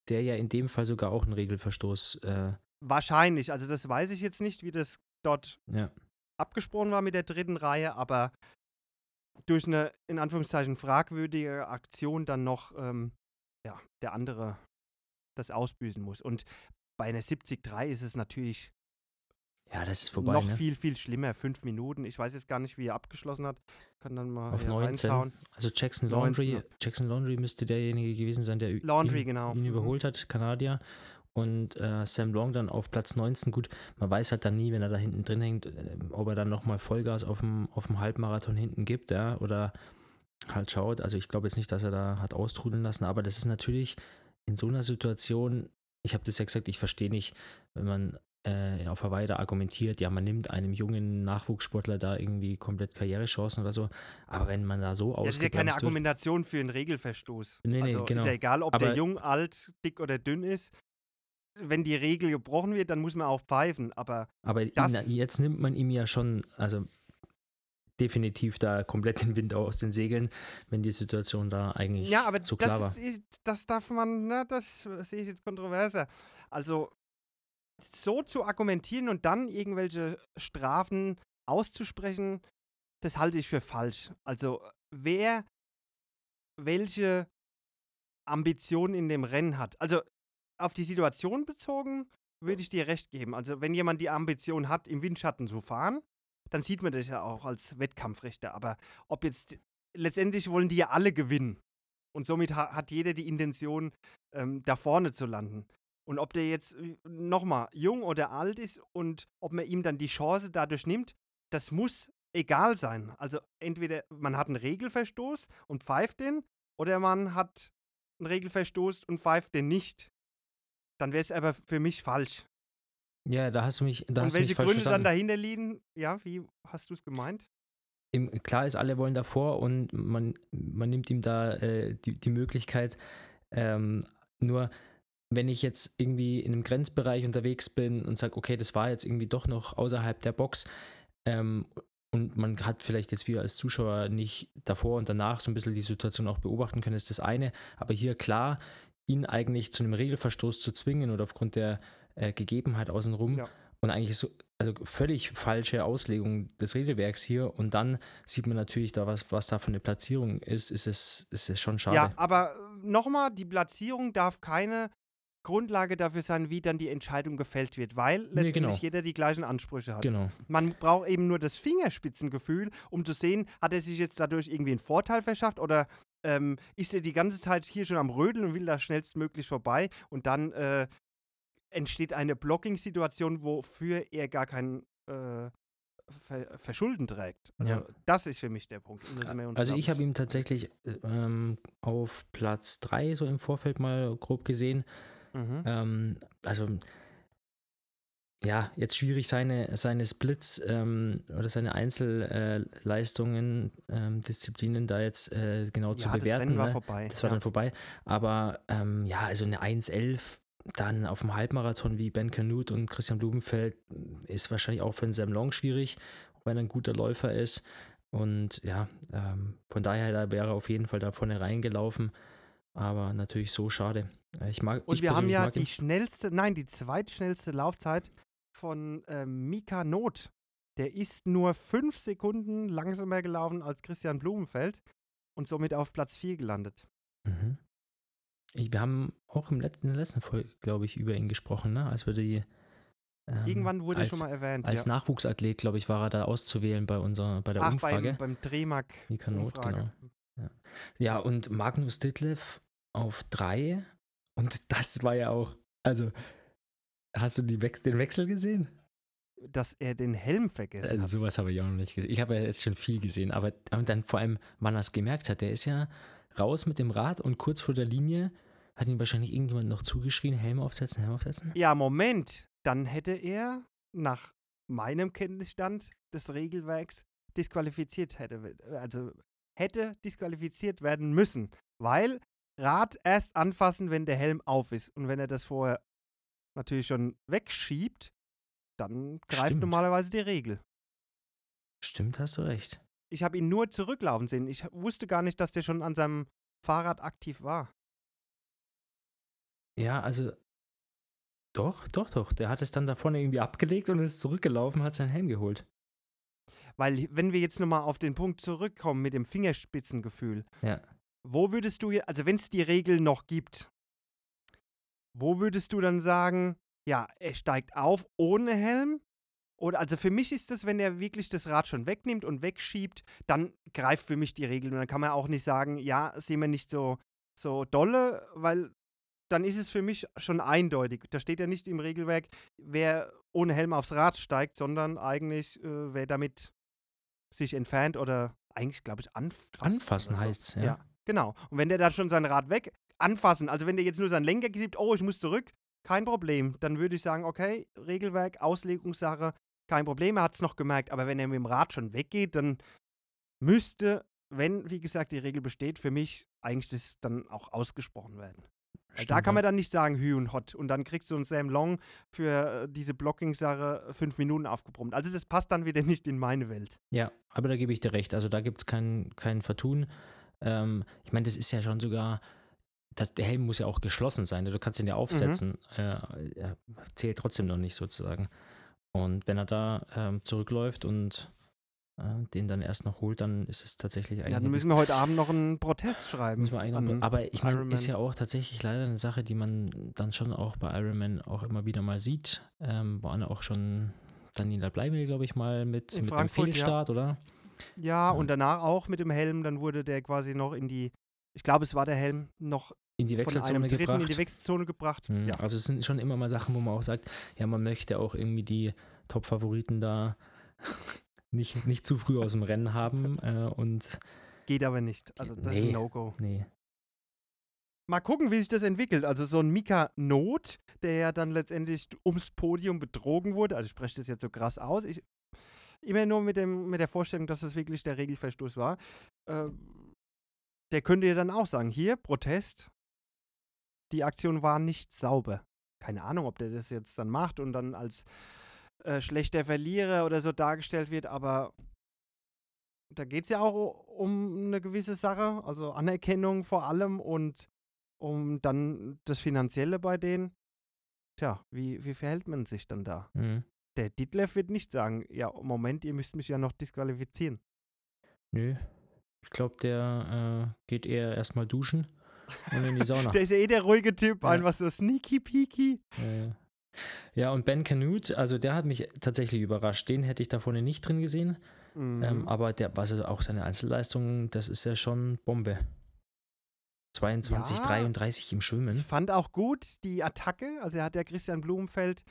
der ja in dem Fall sogar auch einen Regelverstoß. Äh, Wahrscheinlich, also das weiß ich jetzt nicht, wie das dort ja. abgesprochen war mit der dritten Reihe, aber durch eine in Anführungszeichen fragwürdige Aktion dann noch ähm, ja, der andere das ausbüßen muss. Und bei einer 70-3 ist es natürlich ja, das ist vorbei. noch ne? viel, viel schlimmer. Fünf Minuten. Ich weiß jetzt gar nicht, wie er abgeschlossen hat. Kann dann mal Auf hier 19. reinschauen. Also Jackson 19. Laundry, Jackson Laundry müsste derjenige gewesen sein, der Laundry, ihn, genau. ihn Mhm. überholt hat, Kanadier. Und äh, Sam Long dann auf Platz 19. Gut, man weiß halt dann nie, wenn er da hinten drin hängt, äh, ob er dann nochmal Vollgas auf dem, auf dem Halbmarathon hinten gibt, ja, oder halt schaut. Also ich glaube jetzt nicht, dass er da hat austrudeln lassen, aber das ist natürlich in so einer Situation, ich habe das ja gesagt, ich verstehe nicht, wenn man äh, auf Hawaii da argumentiert, ja, man nimmt einem jungen Nachwuchssportler da irgendwie komplett Karrierechancen oder so, aber wenn man da so Ja, das ist ja keine Argumentation für einen Regelverstoß. Nee, nee, also genau. ist ja egal, ob der Aber- jung, alt, dick oder dünn ist. Wenn die Regel gebrochen wird, dann muss man auch pfeifen. Aber Aber ihn, Das- jetzt nimmt man ihm ja schon, also definitiv da komplett den Wind aus den Segeln, wenn die Situation da eigentlich ja, aber so klar war. das, ist, das darf man, na, das sehe ich jetzt kontroverser. Also so zu argumentieren und dann irgendwelche Strafen auszusprechen, das halte ich für falsch. Also wer welche Ambitionen in dem Rennen hat. Also auf die Situation bezogen würde ich dir recht geben. Also wenn jemand die Ambition hat, im Windschatten zu fahren, dann sieht man das ja auch als Wettkampfrichter. Aber ob jetzt letztendlich wollen die ja alle gewinnen. Und somit ha hat jeder die Intention, ähm, da vorne zu landen. Und ob der jetzt nochmal jung oder alt ist und ob man ihm dann die Chance dadurch nimmt, das muss egal sein. Also entweder man hat einen Regelverstoß und pfeift den, oder man hat einen Regelverstoß und pfeift den nicht. Dann wäre es aber für mich falsch. Ja, da hast du mich, da und hast mich welche falsch Gründe dann verstanden. dahinter liegen, ja, wie hast du es gemeint? Im, klar ist, alle wollen davor und man, man nimmt ihm da äh, die, die Möglichkeit, ähm, nur wenn ich jetzt irgendwie in einem Grenzbereich unterwegs bin und sage, okay, das war jetzt irgendwie doch noch außerhalb der Box ähm, und man hat vielleicht jetzt wir als Zuschauer nicht davor und danach so ein bisschen die Situation auch beobachten können, ist das eine. Aber hier klar, ihn eigentlich zu einem Regelverstoß zu zwingen oder aufgrund der äh, Gegebenheit außenrum Ja. und eigentlich so, also völlig falsche Auslegung des Regelwerks hier und dann sieht man natürlich da, was, was da für eine Platzierung ist, ist es, ist es schon schade. Ja, aber nochmal, die Platzierung darf keine Grundlage dafür sein, wie dann die Entscheidung gefällt wird, weil letztendlich genau. jeder die gleichen Ansprüche hat. Genau. Man braucht eben nur das Fingerspitzengefühl, um zu sehen, hat er sich jetzt dadurch irgendwie einen Vorteil verschafft oder ähm, ist er die ganze Zeit hier schon am Rödeln und will da schnellstmöglich vorbei und dann äh, entsteht eine Blocking-Situation, wofür er gar kein äh, Ver Verschulden trägt. Also Ja. das ist für mich der Punkt. Also ich habe ihn tatsächlich äh, ähm, auf Platz 3 so im Vorfeld mal grob gesehen. Mhm. Ähm, also ja, jetzt schwierig seine, seine Splits ähm, oder seine Einzelleistungen, ähm, Disziplinen da jetzt äh, genau zu ja, das bewerten. Rennen war ne? vorbei. Das war ja. dann vorbei. Aber ähm, ja, also eine 1,11 dann auf dem Halbmarathon wie Ben Canute und Christian Blumenfeld ist wahrscheinlich auch für einen Sam Long schwierig, auch wenn er ein guter Läufer ist. Und ja, ähm, von daher da wäre er auf jeden Fall da vorne reingelaufen. Aber natürlich so schade. Ich mag, Und ich wir haben ja die ihn. schnellste, nein, die zweitschnellste Laufzeit von ähm, Mika Not. Der ist nur fünf Sekunden langsamer gelaufen als Christian Blumenfeld und somit auf Platz 4 gelandet. Mhm. Wir haben auch im letzten, in der letzten Folge, glaube ich, über ihn gesprochen, ne? als wir die. ähm, Irgendwann wurde als, schon mal erwähnt. Als ja. Nachwuchsathlet, glaube ich, war er da auszuwählen bei, unserer, bei der Ach, Umfrage. beim, beim Drehmark. Genau. Ja, und Magnus Ditlev auf drei. Und das war ja auch. Also, hast du die Wex den Wechsel gesehen? Dass er den Helm vergessen Also, hat. sowas habe ich auch noch nicht gesehen. Ich habe ja jetzt schon viel gesehen, aber und dann vor allem, wann er es gemerkt hat. Der ist ja raus mit dem Rad und kurz vor der Linie hat ihm wahrscheinlich irgendjemand noch zugeschrien: Helm aufsetzen, Helm aufsetzen. Ja, Moment. Dann hätte er nach meinem Kenntnisstand des Regelwerks disqualifiziert hätte, also hätte disqualifiziert werden müssen, weil Rad erst anfassen, wenn der Helm auf ist und wenn er das vorher natürlich schon wegschiebt, dann greift Stimmt. normalerweise die Regel. Stimmt, hast du recht. Ich habe ihn nur zurücklaufen sehen. Ich wusste gar nicht, dass der schon an seinem Fahrrad aktiv war. Ja, also. Doch, doch, doch. Der hat es dann da vorne irgendwie abgelegt und ist zurückgelaufen, hat seinen Helm geholt. Weil, wenn wir jetzt nochmal auf den Punkt zurückkommen mit dem Fingerspitzengefühl, Ja. wo würdest du, also wenn es die Regel noch gibt, wo würdest du dann sagen, ja, er steigt auf ohne Helm? Oder also für mich ist das, wenn er wirklich das Rad schon wegnimmt und wegschiebt, dann greift für mich die Regel. Und dann kann man auch nicht sagen, ja, sehen wir nicht so, so dolle, weil dann ist es für mich schon eindeutig. Da steht ja nicht im Regelwerk, wer ohne Helm aufs Rad steigt, sondern eigentlich, äh, wer damit sich entfernt oder eigentlich, glaube ich, anfasst. Anfassen oder so. heißt's, ja. Ja, genau. Und wenn der da schon sein Rad weg anfassen, also wenn der jetzt nur seinen Lenker gibt, oh, ich muss zurück, kein Problem. Dann würde ich sagen, okay, Regelwerk, Auslegungssache, kein Problem, er hat es noch gemerkt. Aber wenn er mit dem Rad schon weggeht, dann müsste, wenn, wie gesagt, die Regel besteht, für mich eigentlich das dann auch ausgesprochen werden. Weil da Stimmt, kann man dann nicht sagen, Hü und Hot. Und dann kriegst du einen Sam Long für äh, diese Blocking-Sache fünf Minuten aufgebrummt. Also das passt dann wieder *laughs* nicht in meine Welt. Ja, aber da gebe ich dir recht. Also da gibt es kein, kein Vertun. Ähm, ich meine, das ist ja schon sogar, das, der Helm muss ja auch geschlossen sein. Du kannst ihn ja aufsetzen. Äh, er zählt trotzdem noch nicht sozusagen. Und wenn er da ähm, zurückläuft und äh, den dann erst noch holt, dann ist es tatsächlich eigentlich. Ja, dann müssen wir heute Abend noch einen Protest schreiben. Müssen wir eigentlich noch- aber ich meine, ist ja auch tatsächlich leider eine Sache, die man dann schon auch bei Ironman auch immer wieder mal sieht. Ähm, waren auch schon Daniela Bleibel, glaube ich, mal mit, In mit einem Frankfurt, ja. Fehlstart, oder? Ja, Ja. und danach auch mit dem Helm, dann wurde der quasi noch in die, ich glaube, es war der Helm noch In die Wechselzone gebracht. in die Wechselzone gebracht. Mhm. Ja. Also es sind schon immer mal Sachen, wo man auch sagt, ja, man möchte auch irgendwie die Top-Favoriten da nicht, nicht zu früh aus dem Rennen haben äh, und Geht aber nicht. Also das ist Nee. ein No-Go. nee. Mal gucken, wie sich das entwickelt. Also so ein Mika Not, der ja dann letztendlich ums Podium betrogen wurde. Also ich spreche das jetzt so krass aus. Ich, immer nur mit, dem, mit der Vorstellung, dass das wirklich der Regelverstoß war. Äh, der könnte ja dann auch sagen, hier, Protest, die Aktion war nicht sauber. Keine Ahnung, ob der das jetzt dann macht und dann als äh, schlechter Verlierer oder so dargestellt wird, aber da geht es ja auch um eine gewisse Sache, also Anerkennung vor allem und um dann das Finanzielle bei denen. Tja, wie, wie verhält man sich dann da? Mhm. Der Ditlev wird nicht sagen, ja, Moment, ihr müsst mich ja noch disqualifizieren. Nö. Ich glaube, der äh, geht eher erstmal duschen und in die Sauna. *laughs* Der ist ja eh der ruhige Typ, Ja. einfach so sneaky peaky. Ja, ja. Ja, und Ben Canute, also der hat mich tatsächlich überrascht. Den hätte ich da vorne nicht drin gesehen. Mhm. Ähm, aber der, also auch seine Einzelleistungen, das ist ja schon Bombe. 22, Ja. 33 im Ich Schwimmen. fand auch gut die Attacke. Also er hat ja Christian Blumenfeld,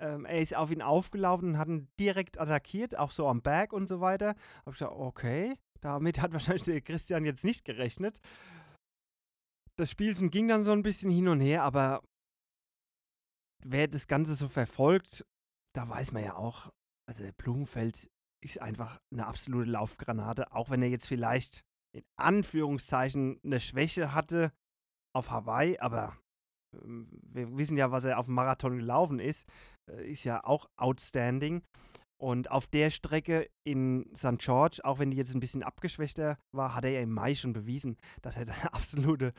ähm, er ist auf ihn aufgelaufen und hat ihn direkt attackiert, auch so am Berg und so weiter. Hab ich gesagt, okay, damit hat *laughs* wahrscheinlich der Christian jetzt nicht gerechnet. Das Spielchen ging dann so ein bisschen hin und her, aber wer das Ganze so verfolgt, da weiß man ja auch, also der Blumenfeld ist einfach eine absolute Laufgranate, auch wenn er jetzt vielleicht in Anführungszeichen eine Schwäche hatte auf Hawaii, aber ähm, wir wissen ja, was er auf dem Marathon gelaufen ist, äh, ist ja auch outstanding. Und auf der Strecke in St. George, auch wenn die jetzt ein bisschen abgeschwächter war, hat er ja im Mai schon bewiesen, dass er eine *laughs* absolute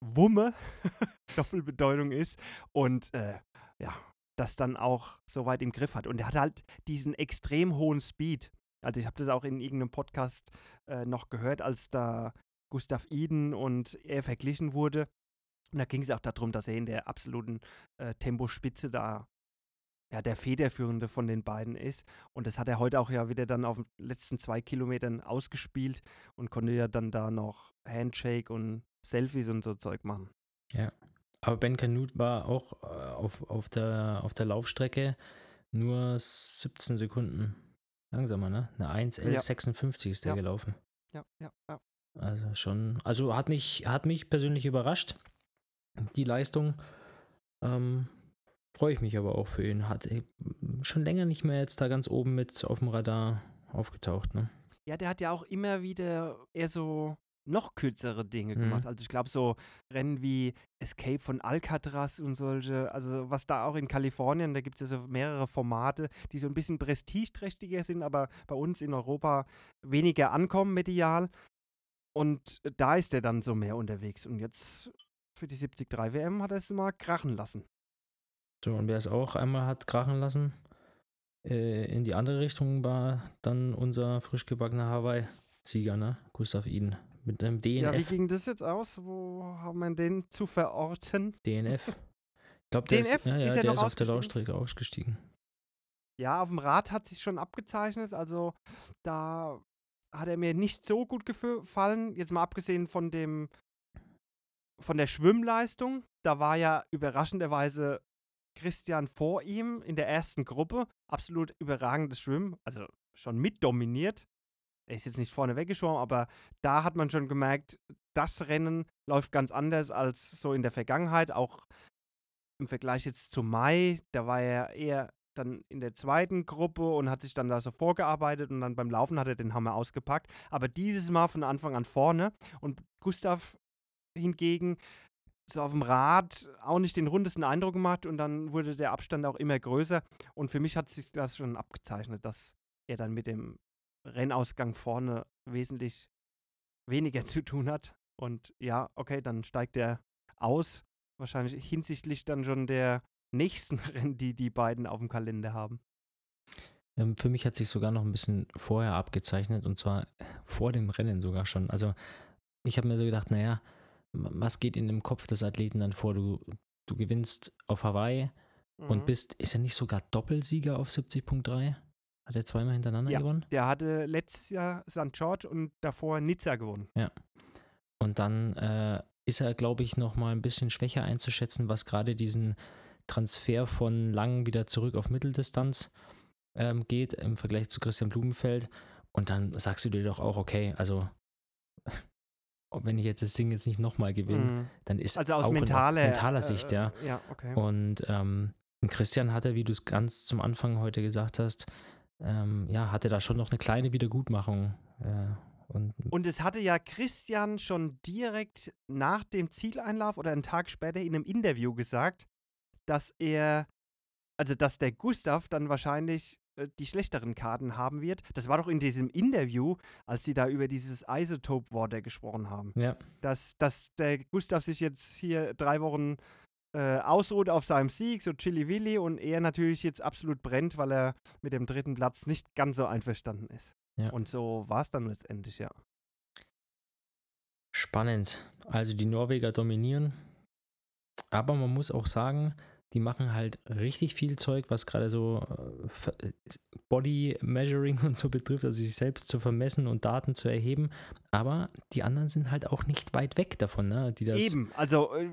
Wumme, *laughs* Doppelbedeutung ist und äh, ja, das dann auch so weit im Griff hat. Und er hat halt diesen extrem hohen Speed. Also ich habe das auch in irgendeinem Podcast äh, noch gehört, als da Gustav Iden und er verglichen wurde. Und da ging es auch darum, dass er in der absoluten äh, Tempospitze da ja, der Federführende von den beiden ist. Und das hat er heute auch ja wieder dann auf den letzten zwei Kilometern ausgespielt und konnte ja dann da noch Handshake und Selfies und so Zeug machen. Aber Ben Canute war auch äh, auf, auf, der, auf der Laufstrecke nur 17 Sekunden langsamer, ne? Eine 1,1156 ist der Ja. gelaufen. Ja, ja, ja. Also schon, also hat mich, hat mich persönlich überrascht, die Leistung. Ähm, Freue ich mich aber auch für ihn. Hat äh, schon länger nicht mehr jetzt da ganz oben mit auf dem Radar aufgetaucht, ne? Ja, der hat ja auch immer wieder eher so noch kürzere Dinge Mhm. gemacht. Also ich glaube so Rennen wie Escape von Alcatraz und solche, also was da auch in Kalifornien, da gibt es ja so mehrere Formate, die so ein bisschen prestigeträchtiger sind, aber bei uns in Europa weniger ankommen medial. Und da ist er dann so mehr unterwegs. Und jetzt für die 73 WM hat er es mal krachen lassen. So, und wer es auch einmal hat krachen lassen, äh, in die andere Richtung war dann unser frisch gebackener Hawaii-Sieger, ne? Gustav Iden. Mit einem Ja, wie DNF. ging das jetzt aus? Wo haben wir den zu verorten? DNF. Ich glaube, der DNF? ist, ja, ja, Ist er der ist auf der? Laufstrecke ausgestiegen. Ja, auf dem Rad hat sich schon abgezeichnet. Also da hat er mir nicht so gut gefallen. Jetzt mal abgesehen von dem von der Schwimmleistung. Da war ja überraschenderweise Christian vor ihm in der ersten Gruppe. Absolut überragendes Schwimmen. Also schon mit dominiert. Er ist jetzt nicht vorne weggeschwommen, aber da hat man schon gemerkt, das Rennen läuft ganz anders als so in der Vergangenheit. Auch im Vergleich jetzt zu Mai, da war er eher dann in der zweiten Gruppe und hat sich dann da so vorgearbeitet und dann beim Laufen hat er den Hammer ausgepackt. Aber dieses Mal von Anfang an vorne und Gustav hingegen so auf dem Rad auch nicht den rundesten Eindruck gemacht und dann wurde der Abstand auch immer größer und für mich hat sich das schon abgezeichnet, dass er dann mit dem Rennausgang vorne wesentlich weniger *laughs* zu tun hat und ja, okay, dann steigt er aus, wahrscheinlich hinsichtlich dann schon der nächsten *laughs* Rennen, die die beiden auf dem Kalender haben. Ähm, für mich hat sich sogar noch ein bisschen vorher abgezeichnet und zwar vor dem Rennen sogar schon. Also ich habe mir so gedacht, naja, was geht in dem Kopf des Athleten dann vor? Du, du gewinnst auf Hawaii und Mhm. bist, ist er nicht sogar Doppelsieger auf 70.3? Hat er zweimal hintereinander Ja. gewonnen? Der hatte letztes Jahr St. George und davor Nizza gewonnen. Und dann äh, ist er, glaube ich, noch mal ein bisschen schwächer einzuschätzen, was gerade diesen Transfer von lang wieder zurück auf Mitteldistanz ähm, geht im Vergleich zu Christian Blumenfeld. Und dann sagst du dir doch auch, okay, also ob wenn ich jetzt das Ding jetzt nicht nochmal gewinne, Mhm. dann ist Also aus auch in mentaler, Sicht, äh, ja. Ja, okay. Und ähm, Christian hatte, wie du es ganz zum Anfang heute gesagt hast, ähm, ja, hatte da schon noch eine kleine Wiedergutmachung. Äh, und Und es hatte ja Christian schon direkt nach dem Zieleinlauf oder einen Tag später in einem Interview gesagt, dass er, also dass der Gustav dann wahrscheinlich die schlechteren Karten haben wird. Das war doch in diesem Interview, als sie da über dieses Isotope Water gesprochen haben. ja, Dass, dass der Gustav sich jetzt hier drei Wochen äh, ausruht auf seinem Sieg, so Chili Willi, und er natürlich jetzt absolut brennt, weil er mit dem dritten Platz nicht ganz so einverstanden ist. Ja. Und so war es dann letztendlich, ja. spannend. Also die Norweger dominieren. Aber man muss auch sagen, die machen halt richtig viel Zeug, was gerade so äh, Body Measuring *laughs* und so betrifft, also sich selbst zu vermessen und Daten zu erheben. Aber die anderen sind halt auch nicht weit weg davon, ne? Die das Eben, also äh,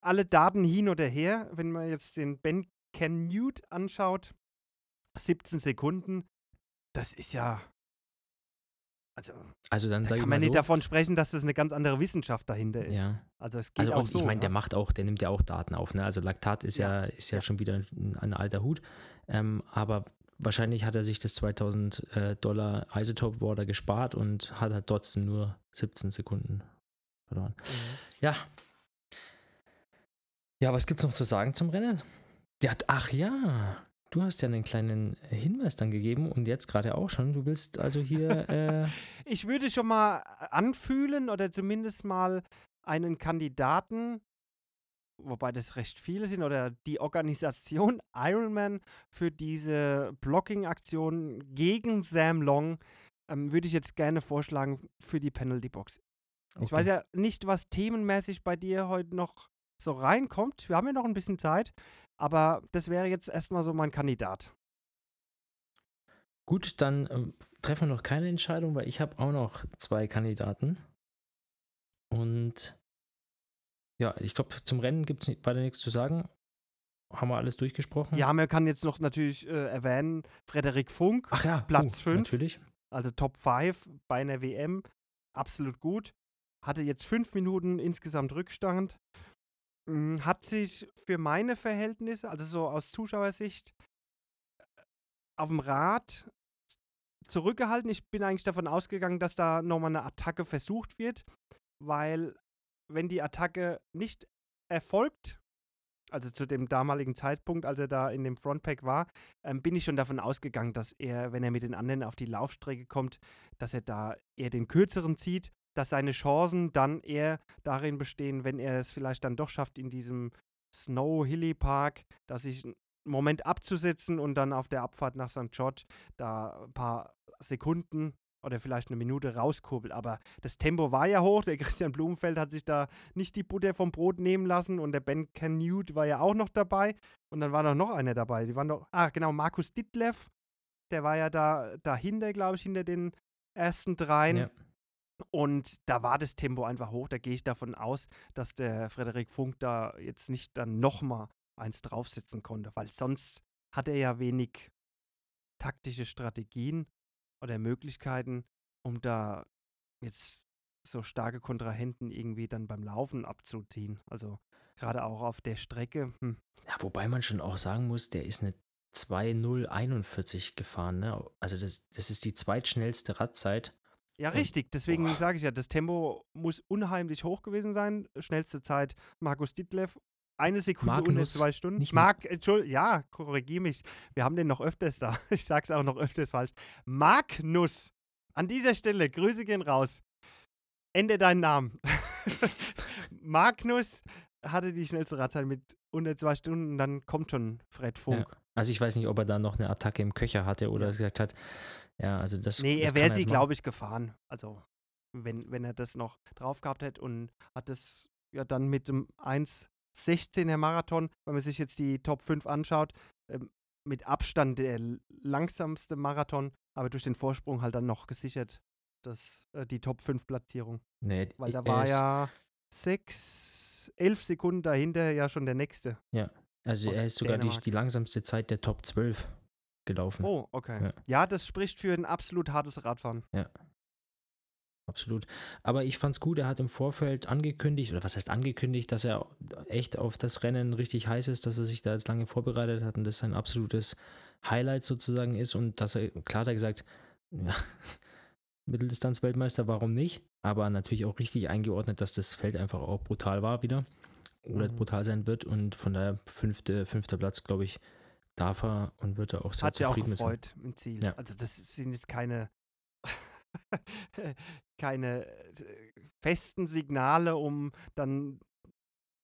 alle Daten hin oder her, wenn man jetzt den Ben Canute anschaut, 17 Sekunden, das ist ja. Also, also dann da kann man mal nicht so, davon sprechen, dass das eine ganz andere Wissenschaft dahinter ist. ja. Also es geht Also auch und so. ich meine, der ja. macht auch, der nimmt ja auch Daten auf, ne? Also Laktat ist ja, Ja, ist ja, ja. schon wieder ein, ein alter Hut. Ähm, aber wahrscheinlich hat er sich das 2000 äh, Dollar Isotope Water gespart und hat halt trotzdem nur 17 Sekunden verloren. Mhm. Ja. Ja, was gibt's noch zu sagen zum Rennen? Der hat, ach ja, du hast ja einen kleinen Hinweis dann gegeben und jetzt gerade auch schon. Du willst also hier, *laughs* äh, Ich würde schon mal anfühlen oder zumindest mal einen Kandidaten, wobei das recht viele sind, oder die Organisation *laughs* Ironman für diese Blocking-Aktion gegen Sam Long, ähm, würde ich jetzt gerne vorschlagen für die Penalty Box. Ich weiß ja nicht, was themenmäßig bei dir heute noch so reinkommt. Wir haben ja noch ein bisschen Zeit, aber das wäre jetzt erstmal so mein Kandidat. Gut, dann ähm, treffen wir noch keine Entscheidung, weil ich habe auch noch zwei Kandidaten. Und ja, ich glaube, zum Rennen gibt es weiter nichts zu sagen. Haben wir alles durchgesprochen? Ja, man kann jetzt noch natürlich äh, erwähnen, Frederik Funk, ja, Platz uh, fünf. Natürlich. also Top 5 bei einer WM, absolut gut. Hatte jetzt fünf Minuten insgesamt Rückstand. Mm, Hat sich für meine Verhältnisse, also so aus Zuschauersicht, auf dem Rad zurückgehalten. Ich bin eigentlich davon ausgegangen, dass da nochmal eine Attacke versucht wird, weil wenn die Attacke nicht erfolgt, also zu dem damaligen Zeitpunkt, als er da in dem Frontpack war, ähm, bin ich schon davon ausgegangen, dass er, wenn er mit den anderen auf die Laufstrecke kommt, dass er da eher den kürzeren zieht, dass seine Chancen dann eher darin bestehen, wenn er es vielleicht dann doch schafft, in diesem Snow Hilly Park, dass sich einen Moment abzusetzen und dann auf der Abfahrt nach St. George da ein paar Sekunden oder vielleicht eine Minute rauskurbelt. Aber das Tempo war ja hoch. Der *laughs* Christian Blumenfeld hat sich da nicht die Butter vom Brot nehmen lassen und der Ben Canute war ja auch noch dabei. Und dann war doch noch einer dabei. Die waren doch, ah, genau, Markus Ditlev. Der war ja da dahinter, glaube ich, hinter den ersten dreien. Ja. Und da war das Tempo einfach hoch. Da gehe ich davon aus, dass der Frederik Funk da jetzt nicht dann nochmal eins draufsetzen konnte, weil sonst hat er ja wenig taktische Strategien oder Möglichkeiten, um da jetzt so starke Kontrahenten irgendwie dann beim Laufen abzuziehen. Also gerade auch auf der Strecke. Hm. Ja, wobei man schon auch sagen muss, der ist eine 2.041 gefahren. Ne? Also das, das ist die zweitschnellste Radzeit. Ja, richtig. Deswegen boah. sage ich ja, das Tempo muss unheimlich hoch gewesen sein. Schnellste Zeit Markus Ditlev. Eine Sekunde unter Magnus, zwei Stunden. nicht Mark, Entschuldigung, ja, korrigier mich. Wir haben den noch öfters da. *laughs* Ich sag's auch noch öfters falsch. Magnus. An dieser Stelle, Grüße gehen raus. Ende deinen Namen. *laughs* Magnus hatte die schnellste Radzeit mit unter zwei Stunden und dann kommt schon Fred Funk. Also ich weiß nicht, ob er da noch eine Attacke im Köcher hatte oder Ja. gesagt hat, ja, also das Nee, das er wäre sie, glaube ich, gefahren. Also, wenn, wenn er das noch drauf gehabt hätte und hat es ja dann mit dem 1,16er Marathon, wenn man sich jetzt die Top 5 anschaut, ähm, mit Abstand der langsamste Marathon, aber durch den Vorsprung halt dann noch gesichert, das, äh, die Top 5 Platzierung. Nee, Weil da war ja sechs, elf Sekunden dahinter ja schon der nächste. Also aus er ist sogar die, die langsamste Zeit der Top 12 gelaufen. Oh, okay. Ja. Ja. das spricht für ein absolut hartes Radfahren. Absolut. Aber ich fand's gut, er hat im Vorfeld angekündigt, oder was heißt angekündigt, dass er echt auf das Rennen richtig heiß ist, dass er sich da jetzt lange vorbereitet hat und das sein absolutes Highlight sozusagen ist und dass er, klar hat er gesagt, ja, *laughs* Mitteldistanz-Weltmeister, warum nicht? Aber natürlich auch richtig eingeordnet, dass das Feld einfach auch brutal war wieder oder Mhm. brutal sein wird und von daher fünfte, fünfter Platz, glaube ich, darf er und wird er auch sehr Hat sich auch zufrieden mit sein. gefreut im Ziel. Ja. Also das sind jetzt keine, *laughs* keine äh, festen Signale, um dann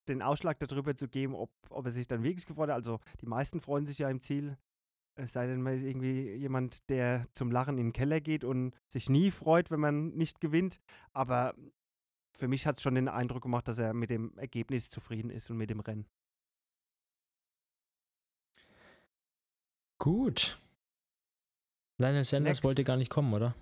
den Ausschlag darüber zu geben, ob, ob er sich dann wirklich gefreut hat. Also die meisten freuen sich ja im Ziel. Es sei denn, man ist irgendwie jemand, der zum Lachen in den Keller geht und sich nie freut, wenn man nicht gewinnt. Aber für mich hat es schon den Eindruck gemacht, dass er mit dem Ergebnis zufrieden ist und mit dem Rennen. Gut. Lionel Sanders Next. wollte gar nicht kommen, oder?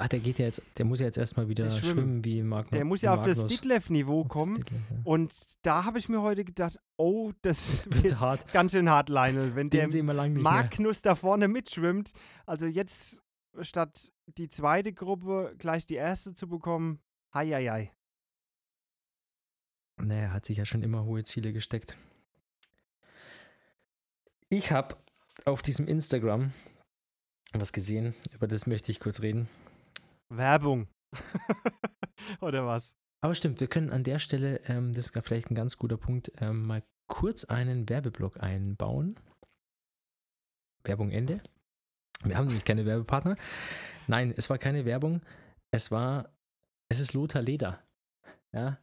Ach, der geht ja jetzt, der muss ja jetzt erstmal wieder Der schwimmen. schwimmen. wie Mark Der muss ja auf das Magnus. Ditlev-Niveau das kommen. Titel, ja. Und da habe ich mir heute gedacht, oh, das *laughs* Wird hart. ganz schön hart, Lionel, wenn der Den mehr. Magnus da vorne mitschwimmt. Also jetzt statt die zweite Gruppe gleich die erste zu bekommen, hei, hei, hei. Naja, er hat sich ja schon immer hohe Ziele gesteckt. Ich habe auf diesem Instagram was gesehen, über das möchte ich kurz reden. Werbung. *laughs* Oder was? Aber stimmt, wir können an der Stelle, ähm, das ist vielleicht ein ganz guter Punkt, ähm, mal kurz einen Werbeblock einbauen. Werbung Ende. Wir haben nämlich keine Werbepartner. Nein, es war keine Werbung. Es war, es ist Lothar Leder. Ja,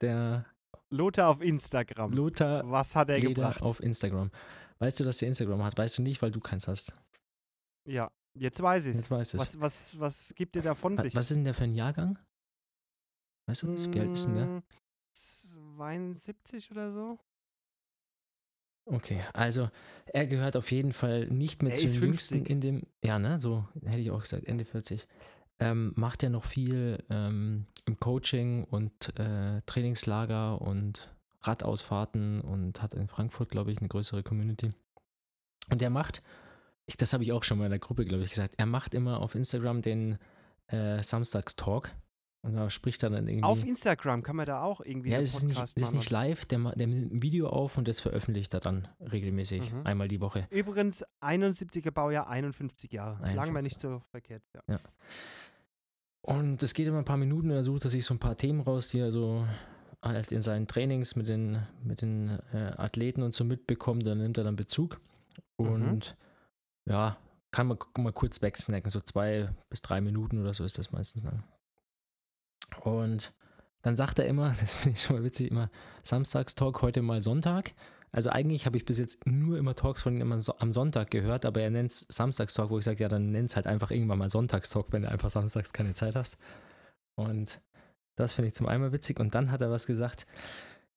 der Lothar auf Instagram. Lothar was hat er Leder gebracht? auf Instagram. Weißt du, dass der Instagram hat? Weißt du nicht, weil du keins hast. ja, jetzt weiß ich Jetzt du es. Was, was, was gibt er da von Was sich? ist denn der für ein Jahrgang? Weißt du, das? wie alt ist denn der? Mm, 72 oder so? Okay, also er gehört auf jeden Fall nicht mehr zu den Jüngsten 50. in dem, ja, ne, so hätte ich auch gesagt, Ende 40. Ähm, macht er noch viel ähm, im Coaching und äh, Trainingslager und Radausfahrten und hat in Frankfurt, glaube ich, eine größere Community. Und er macht, ich, das habe ich auch schon mal in der Gruppe, glaube ich, gesagt, er macht immer auf Instagram den äh, Samstagstalk und da spricht er dann irgendwie. Auf Instagram kann man da auch irgendwie Ja, das ist nicht, das ist machen. nicht live, der, der nimmt ein Video auf und das veröffentlicht er dann regelmäßig, Mhm. einmal die Woche. Übrigens 71er Baujahr, 51 Jahre. Lang 51 mal nicht so verkehrt. Ja. Und es geht immer ein paar Minuten, da sucht er sich so ein paar Themen raus, die er so halt in seinen Trainings mit den, mit den äh, Athleten und so mitbekommt, da nimmt er dann Bezug. Und ja, kann man mal kurz wegsnacken, so zwei bis drei Minuten oder so ist das meistens lang. Und dann sagt er immer, *laughs* das finde ich schon mal witzig, immer Samstagstalk, heute mal Sonntag. Also eigentlich habe ich bis jetzt nur immer Talks von ihm immer so, am Sonntag gehört, aber er nennt es Samstagstalk, wo ich sage, ja, dann nenn es halt einfach irgendwann mal Sonntagstalk, wenn du einfach samstags keine Zeit hast. Und das finde ich zum einen witzig. Und dann hat er was gesagt,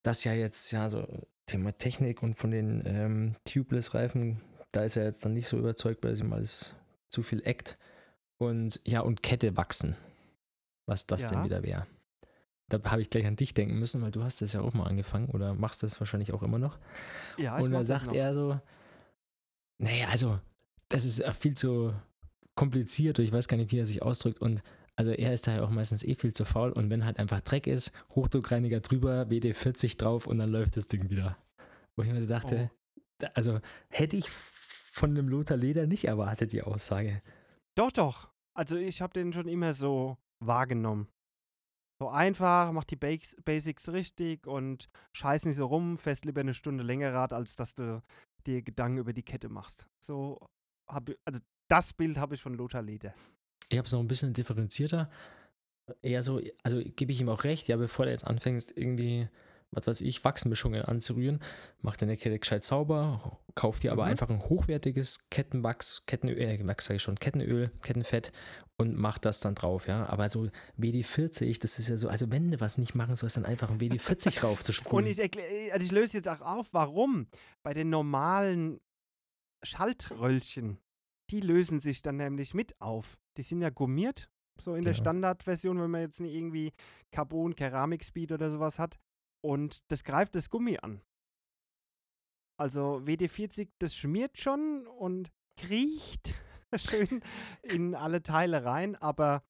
dass ja jetzt, ja, so Thema Technik und von den ähm, Tubeless-Reifen, da ist er jetzt dann nicht so überzeugt, weil es ihm alles zu viel eckt. Und ja, und Kette wachsen. Was das denn Ja. wieder wäre. Da habe ich gleich an dich denken müssen, weil du hast das ja auch mal angefangen oder machst das wahrscheinlich auch immer noch. Ja, ich und das sagt er so, naja, also, das ist viel zu kompliziert und ich weiß gar nicht, wie er sich ausdrückt. Und also er ist da ja auch meistens eh viel zu faul und wenn halt einfach Dreck ist, Hochdruckreiniger drüber, WD-40 drauf und dann läuft das Ding wieder. Wo ich mir so dachte, da, also hätte ich von dem Lothar Leder nicht erwartet, die Aussage. Doch, doch. Also ich habe den schon immer so wahrgenommen. So einfach, mach die Bas Basics richtig und scheiß nicht so rum, fährst lieber eine Stunde länger Rad, als dass du dir Gedanken über die Kette machst. So habe also das Bild habe ich von Lothar Leder. Ich habe es noch ein bisschen differenzierter. Eher so, also gebe ich ihm auch recht, ja, bevor du jetzt anfängst, irgendwie, was weiß ich, Wachsmischungen anzurühren, mach deine Kette gescheit sauber, kauf dir aber Mhm. einfach ein hochwertiges Kettenwachs, Kettenöl, äh, Wachs sage ich schon, Kettenöl, Kettenfett und mach das dann drauf, ja. Aber so WD-40, das ist ja so, also wenn du was nicht machen sollst, dann einfach ein WD-40 rauf zu Und ich, erklä- also ich löse jetzt auch auf, warum bei den normalen Schaltröllchen, die lösen sich dann nämlich mit auf. Die sind ja gummiert, so in der Genau. Standardversion, wenn man jetzt nicht irgendwie Carbon, Keramik-Speed oder sowas hat. Und das greift das Gummi an. Also WD-40, das schmiert schon und kriecht *laughs* schön in alle Teile rein, aber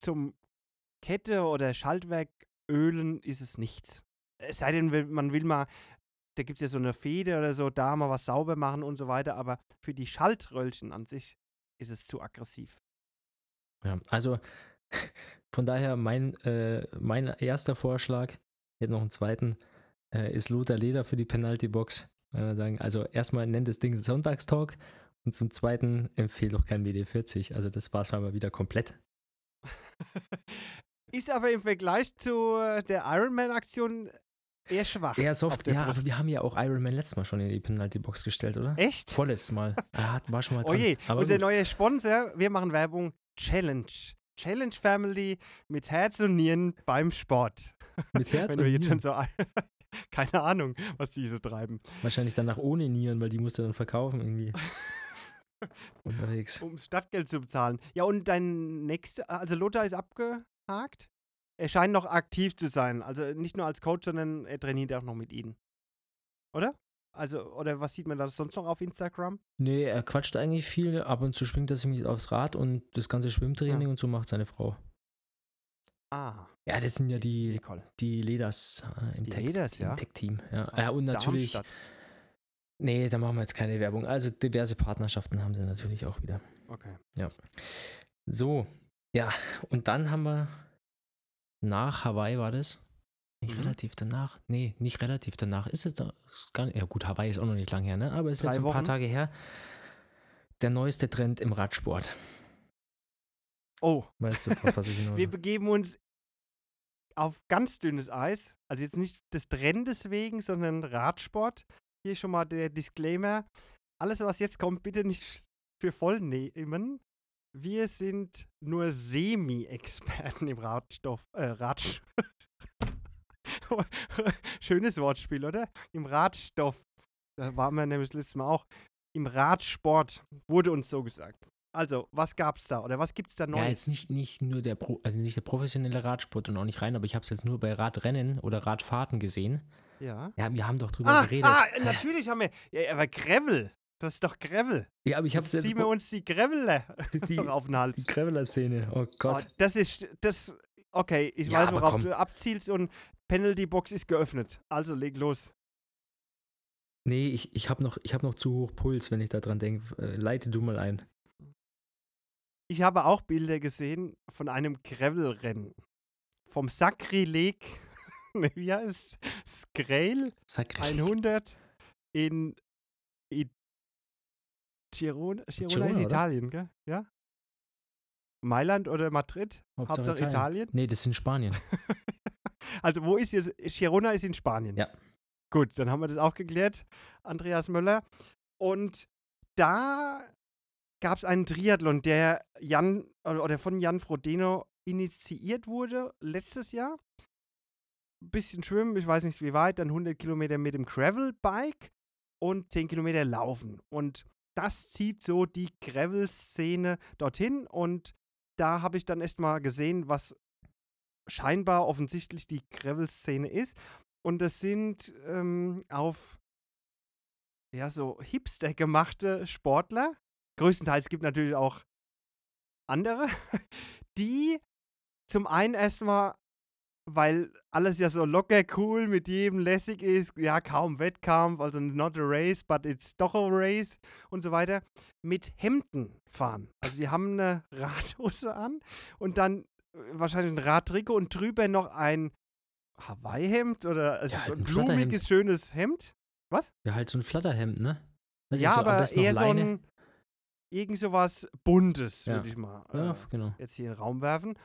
zum Kette oder Schaltwerk ölen ist es nichts. Es sei denn, man will mal, da gibt es ja so eine Fede oder so, da mal was sauber machen und so weiter, aber für die Schaltröllchen an sich ist es zu aggressiv. Ja, also *laughs* von daher mein, äh, mein erster Vorschlag, ich hätte noch einen zweiten, äh, ist Lothar Leder für die Penalty-Box. Äh, sagen, also erstmal nennt das Ding Sonntagstalk und zum zweiten empfehle doch kein WD-40. Also das war es mal wieder komplett. *laughs* ist aber im Vergleich zu äh, der Ironman-Aktion eher schwach. Eher soft, ja, Brust. aber wir haben ja auch Iron Man letztes Mal schon in die Penalty-Box gestellt, oder? Echt? Vorletztes Mal. Er hat, war schon mal Oh dran. je, aber unser neuer Sponsor, wir machen Werbung, Challenge. Challenge Family mit Herz und Nieren beim Sport. Mit Herz *laughs* und Nieren. so. ein- *laughs* Keine Ahnung, was die so treiben. Wahrscheinlich danach ohne Nieren, weil die musst du dann verkaufen irgendwie. *laughs* Unterwegs. Um Stadtgeld zu bezahlen. Ja, und dein nächster. Also Lothar ist abgehakt. Er scheint noch aktiv zu sein. Also nicht nur als Coach, sondern er trainiert auch noch mit ihnen. Oder? Also, oder was sieht man da sonst noch auf Instagram? Nee, er quatscht eigentlich viel. Ab und zu schwingt er sich aufs Rad und das ganze Schwimmtraining Ja. und so macht seine Frau. Ah, Ja, das sind ja die, Nicole. die Leders äh, im Tech- im ja. Tech-Team. Ja. ja, und natürlich. Darmstadt. Nee, da machen wir jetzt keine Werbung. Also diverse Partnerschaften haben sie natürlich auch wieder. Okay. So, ja, und dann haben wir nach Hawaii war das. Nicht Mhm. relativ danach. Nee, nicht relativ danach. Ist es doch ist gar nicht, ja gut, Hawaii ist auch noch nicht lang her, ne? Aber ist Drei jetzt ein paar Wochen. Tage her. Der neueste Trend im Radsport. Oh, Weißt du, was ich *laughs* hinaus wir begeben uns auf ganz dünnes Eis. Also jetzt nicht des Trendes wegen, sondern Radsport. Hier schon mal der Disclaimer. Alles, was jetzt kommt, bitte nicht für voll nehmen. Wir sind nur Semi-Experten im Radstoff. Äh, Radsch *laughs* *laughs* Schönes Wortspiel, oder? Im Radstoff. Da waren wir nämlich das letzte Mal auch. Im Radsport wurde uns so gesagt. Also, was gab's da? Oder was gibt's da Neues? Ja, jetzt nicht, nicht nur der Pro, also nicht der professionelle Radsport und auch nicht rein, aber ich habe es jetzt nur bei Radrennen oder Radfahrten gesehen. Ja. Ja, wir haben doch drüber Ah, geredet. ah, natürlich haben wir. Ja, aber Gravel. Das ist doch Gravel. ja, aber ich habe Jetzt ziehen wir uns die Graveler *laughs* auf den Hals. die Graveler-Szene. Oh Oh, Gott. das ist. Das. Okay, ich Ja, weiß, worauf komm. du abzielst und Penalty-Box ist geöffnet. Also leg los. Nee, ich, ich habe noch, ich hab noch zu hoch Puls, wenn ich da dran denke. Äh, leite du mal ein. Ich habe auch Bilder gesehen von einem Gravel-Rennen. Vom Sakrileg. *laughs* ne, wie heißt Skrail Sag 100 in I Girona, Girona ist oder? Italien, gell? Ja? Mailand oder Madrid? Hauptsache Hauptsache Italien. Nee, das ist in Spanien. *laughs* Also wo ist jetzt? Girona ist in Spanien. Ja. Gut, dann haben wir das auch geklärt, Andreas Möller. Und da gab es einen Triathlon, der Jan oder von Jan Frodeno initiiert wurde letztes Jahr. Bisschen schwimmen, ich weiß nicht wie weit, dann 100 Kilometer mit dem Gravel-Bike und 10 Kilometer laufen. Und das zieht so die Gravel-Szene dorthin. Und da habe ich dann erstmal gesehen, was scheinbar offensichtlich die Gravel-Szene ist. Und das sind ähm, auf ja, so Hipster gemachte Sportler. Größtenteils gibt natürlich auch andere, *laughs* die zum einen erstmal, weil alles ja so locker cool mit jedem lässig ist, ja, kaum Wettkampf, also not a race, but it's doch a race und so weiter, mit Hemden fahren. Also sie haben eine *laughs* Radhose an und dann wahrscheinlich ein Radtrikot und drüber noch ein Hawaii-Hemd oder also Ja, halt ein blumiges, schönes Hemd. Ja, halt so ein Flatterhemd, ne? Weiß ja, so aber eher so ein irgend sowas Buntes, Ja. würde ich mal Ja, äh, genau. jetzt hier in den Raum werfen.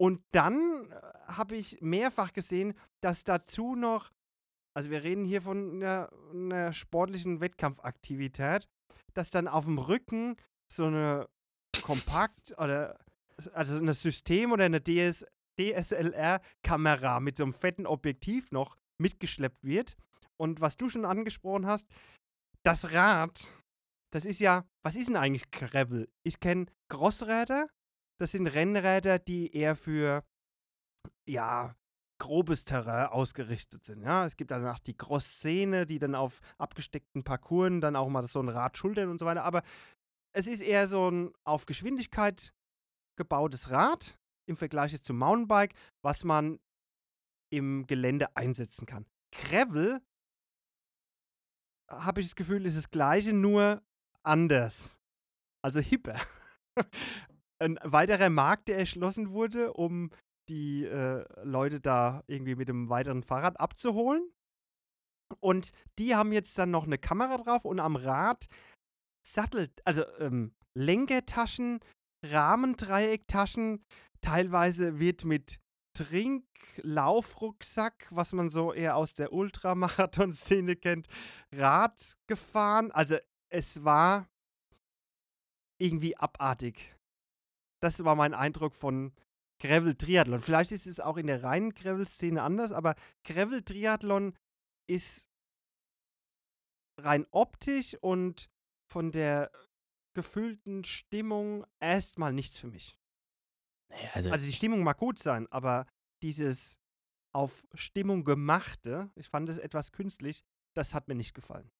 Und dann äh, habe ich mehrfach gesehen, dass dazu noch, also wir reden hier von einer, einer sportlichen Wettkampfaktivität, dass dann auf dem Rücken so eine *laughs* Kompakt oder also ein System oder eine DS, DSLR-Kamera mit so einem fetten Objektiv noch mitgeschleppt wird. Und was du schon angesprochen hast, das Rad, das ist ja, was ist denn eigentlich Gravel? Ich kenne Crossräder, das sind Rennräder, die eher für, ja, grobes Terrain ausgerichtet sind. Ja, es gibt danach die Cross-Szene, die dann auf abgesteckten Parcours dann auch mal so ein Rad schultern und so weiter. Aber es ist eher so ein auf Geschwindigkeit gebautes Rad im Vergleich zum Mountainbike, was man im Gelände einsetzen kann. Gravel habe ich das Gefühl, ist das gleiche, nur anders. Also hipper. *laughs* Ein weiterer Markt, der erschlossen wurde, um die äh, Leute da irgendwie mit einem weiteren Fahrrad abzuholen. Und die haben jetzt dann noch eine Kamera drauf und am Rad Sattel, also ähm, Lenkertaschen, Rahmendreiecktaschen. Teilweise wird mit Trink-Laufrucksack, was man so eher aus der Ultramarathon-Szene kennt, Rad gefahren. Also es war irgendwie abartig. das war mein Eindruck von Gravel-Triathlon. Vielleicht ist es auch in der reinen Gravel-Szene anders, aber Gravel-Triathlon ist rein optisch und von der gefühlten Stimmung erstmal nichts für mich. Naja, also, Also die Stimmung mag gut sein, aber dieses auf Stimmung gemachte, ich fand es etwas künstlich, das hat mir nicht gefallen.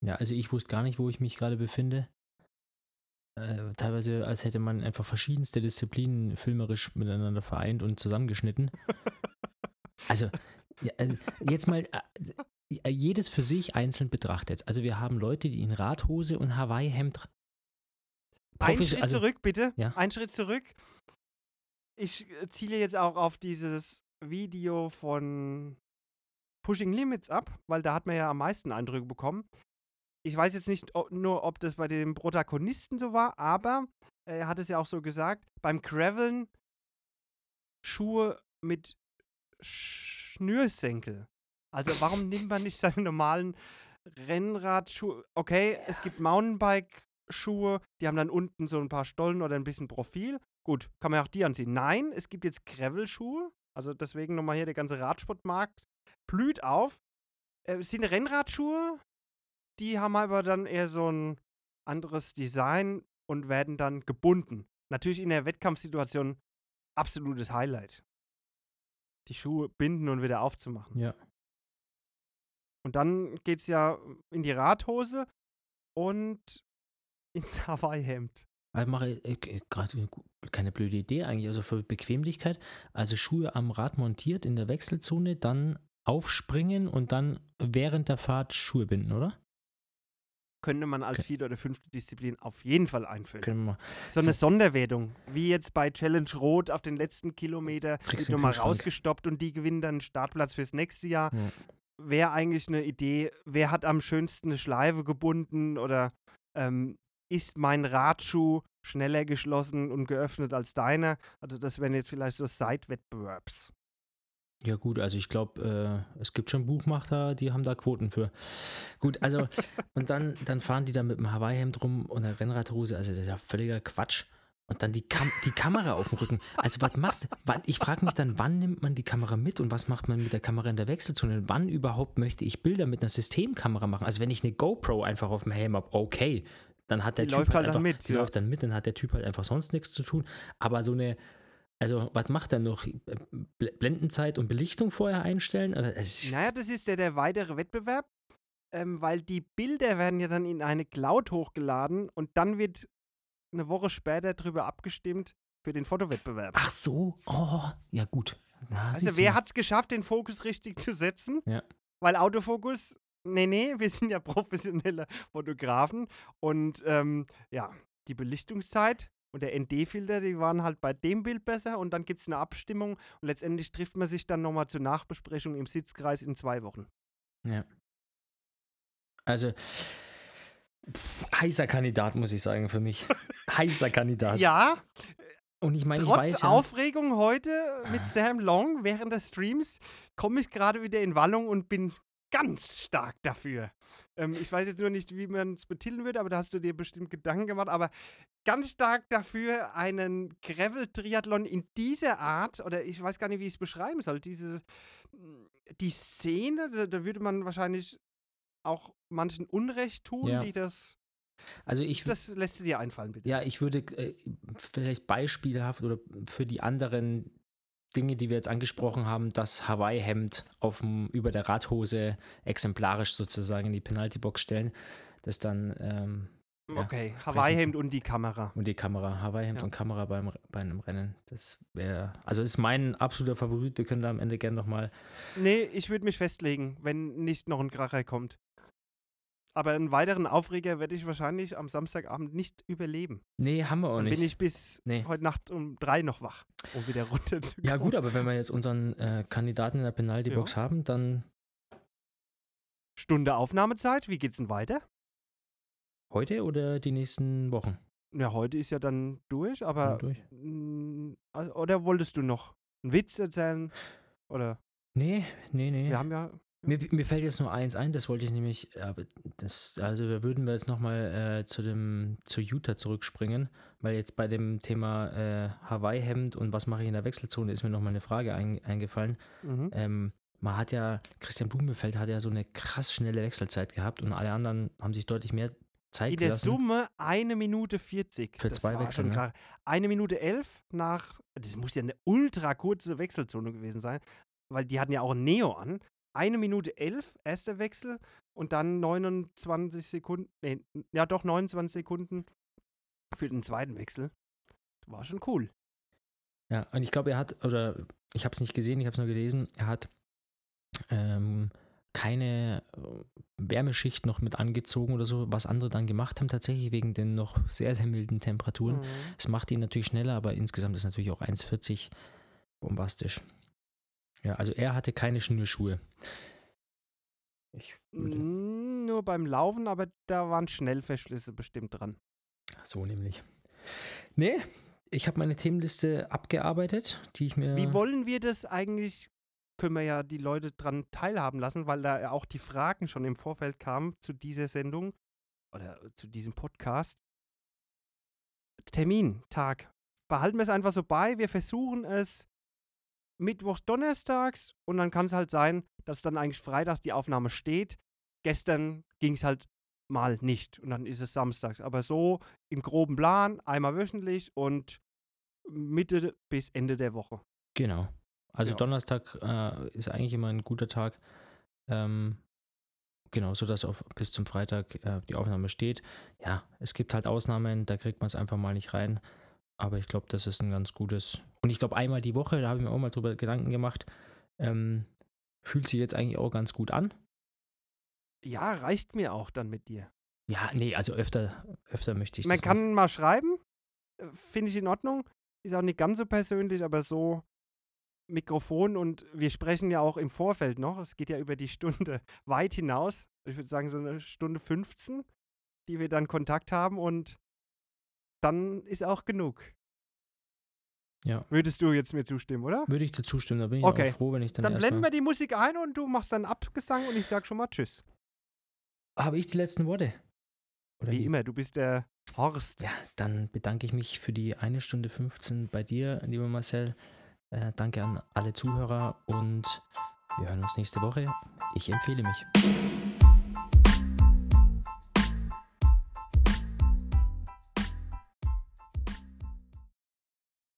ja, also ich wusste gar nicht, wo ich mich gerade befinde. Äh, teilweise, als hätte man einfach verschiedenste Disziplinen filmerisch miteinander vereint und zusammengeschnitten. *laughs* Also, ja, also jetzt mal äh, jedes für sich einzeln betrachtet. Also wir haben Leute, die in Radhose und Hawaii-Hemd Ein Schritt also, zurück, bitte. Ja. Ein Schritt zurück. Ich äh, ziele jetzt auch auf dieses Video von Pushing Limits ab, weil da hat man ja am meisten Eindrücke bekommen. Ich weiß jetzt nicht ob, nur, ob das bei dem Protagonisten so war, aber er hat es ja auch so gesagt, beim Graveln Schuhe mit Schnürsenkel. Also warum nimmt man nicht seine normalen Rennradschuhe? Okay, es gibt Mountainbike-Schuhe, die haben dann unten so ein paar Stollen oder ein bisschen Profil. Gut, kann man auch die anziehen. Nein, es gibt jetzt Gravel-Schuhe. Also deswegen nochmal hier der ganze Radsportmarkt blüht auf. Äh, es sind Rennradschuhe, die haben aber dann eher so ein anderes Design und werden dann gebunden. Natürlich in der Wettkampfsituation absolutes Highlight. Die Schuhe binden und wieder aufzumachen. Ja. Und dann geht es ja in die Radhose und *laughs* ins Hawaii-Hemd. Also mache ich äh, gerade keine blöde Idee eigentlich, also für Bequemlichkeit. Also Schuhe am Rad montiert in der Wechselzone, dann aufspringen und dann während der Fahrt Schuhe binden, oder? Könnte man als Okay. vierte oder fünfte Disziplin auf jeden Fall einführen. Können wir mal. So eine so- Sonderwertung, wie jetzt bei Challenge Rot auf den letzten Kilometer wird nochmal rausgestoppt und die gewinnen dann einen Startplatz fürs nächste Jahr. Ja. Wäre eigentlich eine Idee, wer hat am schönsten eine Schleife gebunden oder ähm, ist mein Radschuh schneller geschlossen und geöffnet als deiner? Also das wären jetzt vielleicht so Side-Wettbewerbs. Ja gut, also ich glaube, äh, es gibt schon Buchmacher, die haben da Quoten für. Gut, also *laughs* und dann, dann fahren die da mit dem Hawaii-Hemd rum und einer Rennradhose, also das ist ja völliger Quatsch. Und dann die, Kam die Kamera auf dem Rücken. Also was machst du? Ich frage mich dann, wann nimmt man die Kamera mit und was macht man mit der Kamera in der Wechselzone? Und wann überhaupt möchte ich Bilder mit einer Systemkamera machen? Also wenn ich eine GoPro einfach auf dem Helm habe, okay, dann hat der Die Typ läuft halt einfach, mit, Die ja. läuft dann mit, dann hat der Typ halt einfach sonst nichts zu tun. Aber so eine, also was macht er noch? Bl- Blendenzeit und Belichtung vorher einstellen? Ist- Naja, das ist ja der weitere Wettbewerb, ähm, weil die Bilder werden ja dann in eine Cloud hochgeladen und dann wird eine Woche später darüber abgestimmt für den Fotowettbewerb. Ach so, oh, ja gut. Na, also wer hat es geschafft, den Fokus richtig zu setzen? Ja. Weil Autofokus, nee, nee, wir sind ja *laughs* professionelle Fotografen und ähm, ja, die Belichtungszeit und der ND-Filter, die waren halt bei dem Bild besser und dann gibt es eine Abstimmung und letztendlich trifft man sich dann nochmal zur Nachbesprechung im Sitzkreis in zwei Wochen. Ja. Also, pff, heißer Kandidat, muss ich sagen, für mich. *laughs* heißer Kandidat. Ja, Und ich meine, ich weiß ja. Aufregung heute mit Ah. Sam Long während des Streams komme ich gerade wieder in Wallung und bin ganz stark dafür. Ähm, ich weiß jetzt nur nicht, wie man es betiteln würde, aber da hast du dir bestimmt Gedanken gemacht. Aber ganz stark dafür, einen Gravel-Triathlon in dieser Art, oder ich weiß gar nicht, wie ich es beschreiben soll, diese, die Szene, da, da würde man wahrscheinlich auch manchen Unrecht tun, Ja. die das, Also ich, das lässt du dir einfallen, bitte. ja, ich würde äh, vielleicht beispielhaft oder für die anderen Dinge, die wir jetzt angesprochen haben, das Hawaii-Hemd über der Radhose exemplarisch sozusagen in die Penalty-Box stellen. Das dann ähm, ja, okay, sprechen- Hawaii-Hemd und die Kamera. und die Kamera, Hawaii-Hemd Ja. und Kamera beim, bei einem Rennen. Das wäre, also ist mein absoluter Favorit. Wir können da am Ende gerne nochmal Nee, ich würde mich festlegen, wenn nicht noch ein Kracher kommt. Aber einen weiteren Aufreger werde ich wahrscheinlich am Samstagabend nicht überleben. Nee, haben wir auch Dann nicht. bin ich bis Nee. heute Nacht um drei noch wach, um wieder *laughs* runterzukommen. ja, gut, aber wenn wir jetzt unseren äh, Kandidaten in der Penalty-Box haben, dann Stunde Aufnahmezeit, wie geht's denn weiter? heute oder die nächsten Wochen? Ja, heute ist ja dann durch, aber. Dann durch. mm, also- Oder wolltest du noch einen Witz erzählen? Oder Nee, nee, nee. wir haben ja. Mir, mir fällt jetzt nur eins ein, das wollte ich nämlich, aber das, also da würden wir jetzt nochmal äh, zu dem, zu Utah zurückspringen, weil jetzt bei dem Thema äh, Hawaii-Hemd und was mache ich in der Wechselzone ist mir nochmal eine Frage ein, eingefallen. Mhm. Ähm, man hat ja, Christian Blumenfeld hat ja so eine krass schnelle Wechselzeit gehabt und alle anderen haben sich deutlich mehr Zeit In der gelassen. Summe eine Minute 40. Für Das zwei Wechsel, ne? Eine Minute elf nach, das muss ja eine ultra kurze Wechselzone gewesen sein, weil die hatten ja auch ein Neo an. Eine Minute elf, erster Wechsel und dann 29 Sekunden, nee, ja doch 29 Sekunden für den zweiten Wechsel. War schon cool. Ja, und ich glaube, er hat, oder ich habe es nicht gesehen, ich habe es nur gelesen, er hat ähm, keine äh, Wärmeschicht noch mit angezogen oder so, was andere dann gemacht haben, tatsächlich wegen den noch sehr, sehr milden Temperaturen. Mhm. Es macht ihn natürlich schneller, aber insgesamt ist natürlich auch 1,40 bombastisch. Ja, also er hatte keine Schnürschuhe. Ich würde, Nur beim Laufen, aber da waren Schnellverschlüsse bestimmt dran. so nämlich. Nee, ich habe meine Themenliste abgearbeitet, die ich mir. Wie wollen wir das eigentlich? Können wir ja die Leute dran teilhaben lassen, weil da ja auch die Fragen schon im Vorfeld kamen zu dieser Sendung oder zu diesem Podcast. Termin, Tag. Behalten wir es einfach so bei. Wir versuchen es Mittwochs, Donnerstags und dann kann es halt sein, dass dann eigentlich freitags die Aufnahme steht. Gestern ging es halt mal nicht und dann ist es samstags. Aber so im groben Plan, einmal wöchentlich und Mitte bis Ende der Woche. Genau. Also Ja. Donnerstag äh, ist eigentlich immer ein guter Tag. Ähm, genau, sodass auf, bis zum Freitag äh, die Aufnahme steht. Ja, es gibt halt Ausnahmen, da kriegt man es einfach mal nicht rein. Aber ich glaube, das ist ein ganz gutes. Und ich glaube, einmal die Woche, da habe ich mir auch mal drüber Gedanken gemacht, ähm, fühlt sich jetzt eigentlich auch ganz gut an. Ja, reicht mir auch dann mit dir. Ja, nee, also öfter, öfter möchte ich Man kann mal schreiben, äh, finde ich in Ordnung. Ist auch nicht ganz so persönlich, aber so Mikrofon und wir sprechen ja auch im Vorfeld noch. Es geht ja über die Stunde *laughs* weit hinaus. Ich würde sagen, so eine Stunde 15, die wir dann Kontakt haben und dann ist auch genug. Ja. Würdest du jetzt mir zustimmen, oder? Würde ich dir zustimmen, da bin ich Okay. auch froh, wenn ich dann, Dann blenden wir die Musik ein und du machst dann Abgesang und ich sag schon mal Tschüss. Habe ich die letzten Worte? Oder Wie immer, du bist der Horst. Ja, dann bedanke ich mich für die eine Stunde 15 bei dir, lieber Marcel. Äh, danke an alle Zuhörer und wir hören uns nächste Woche. Ich empfehle mich.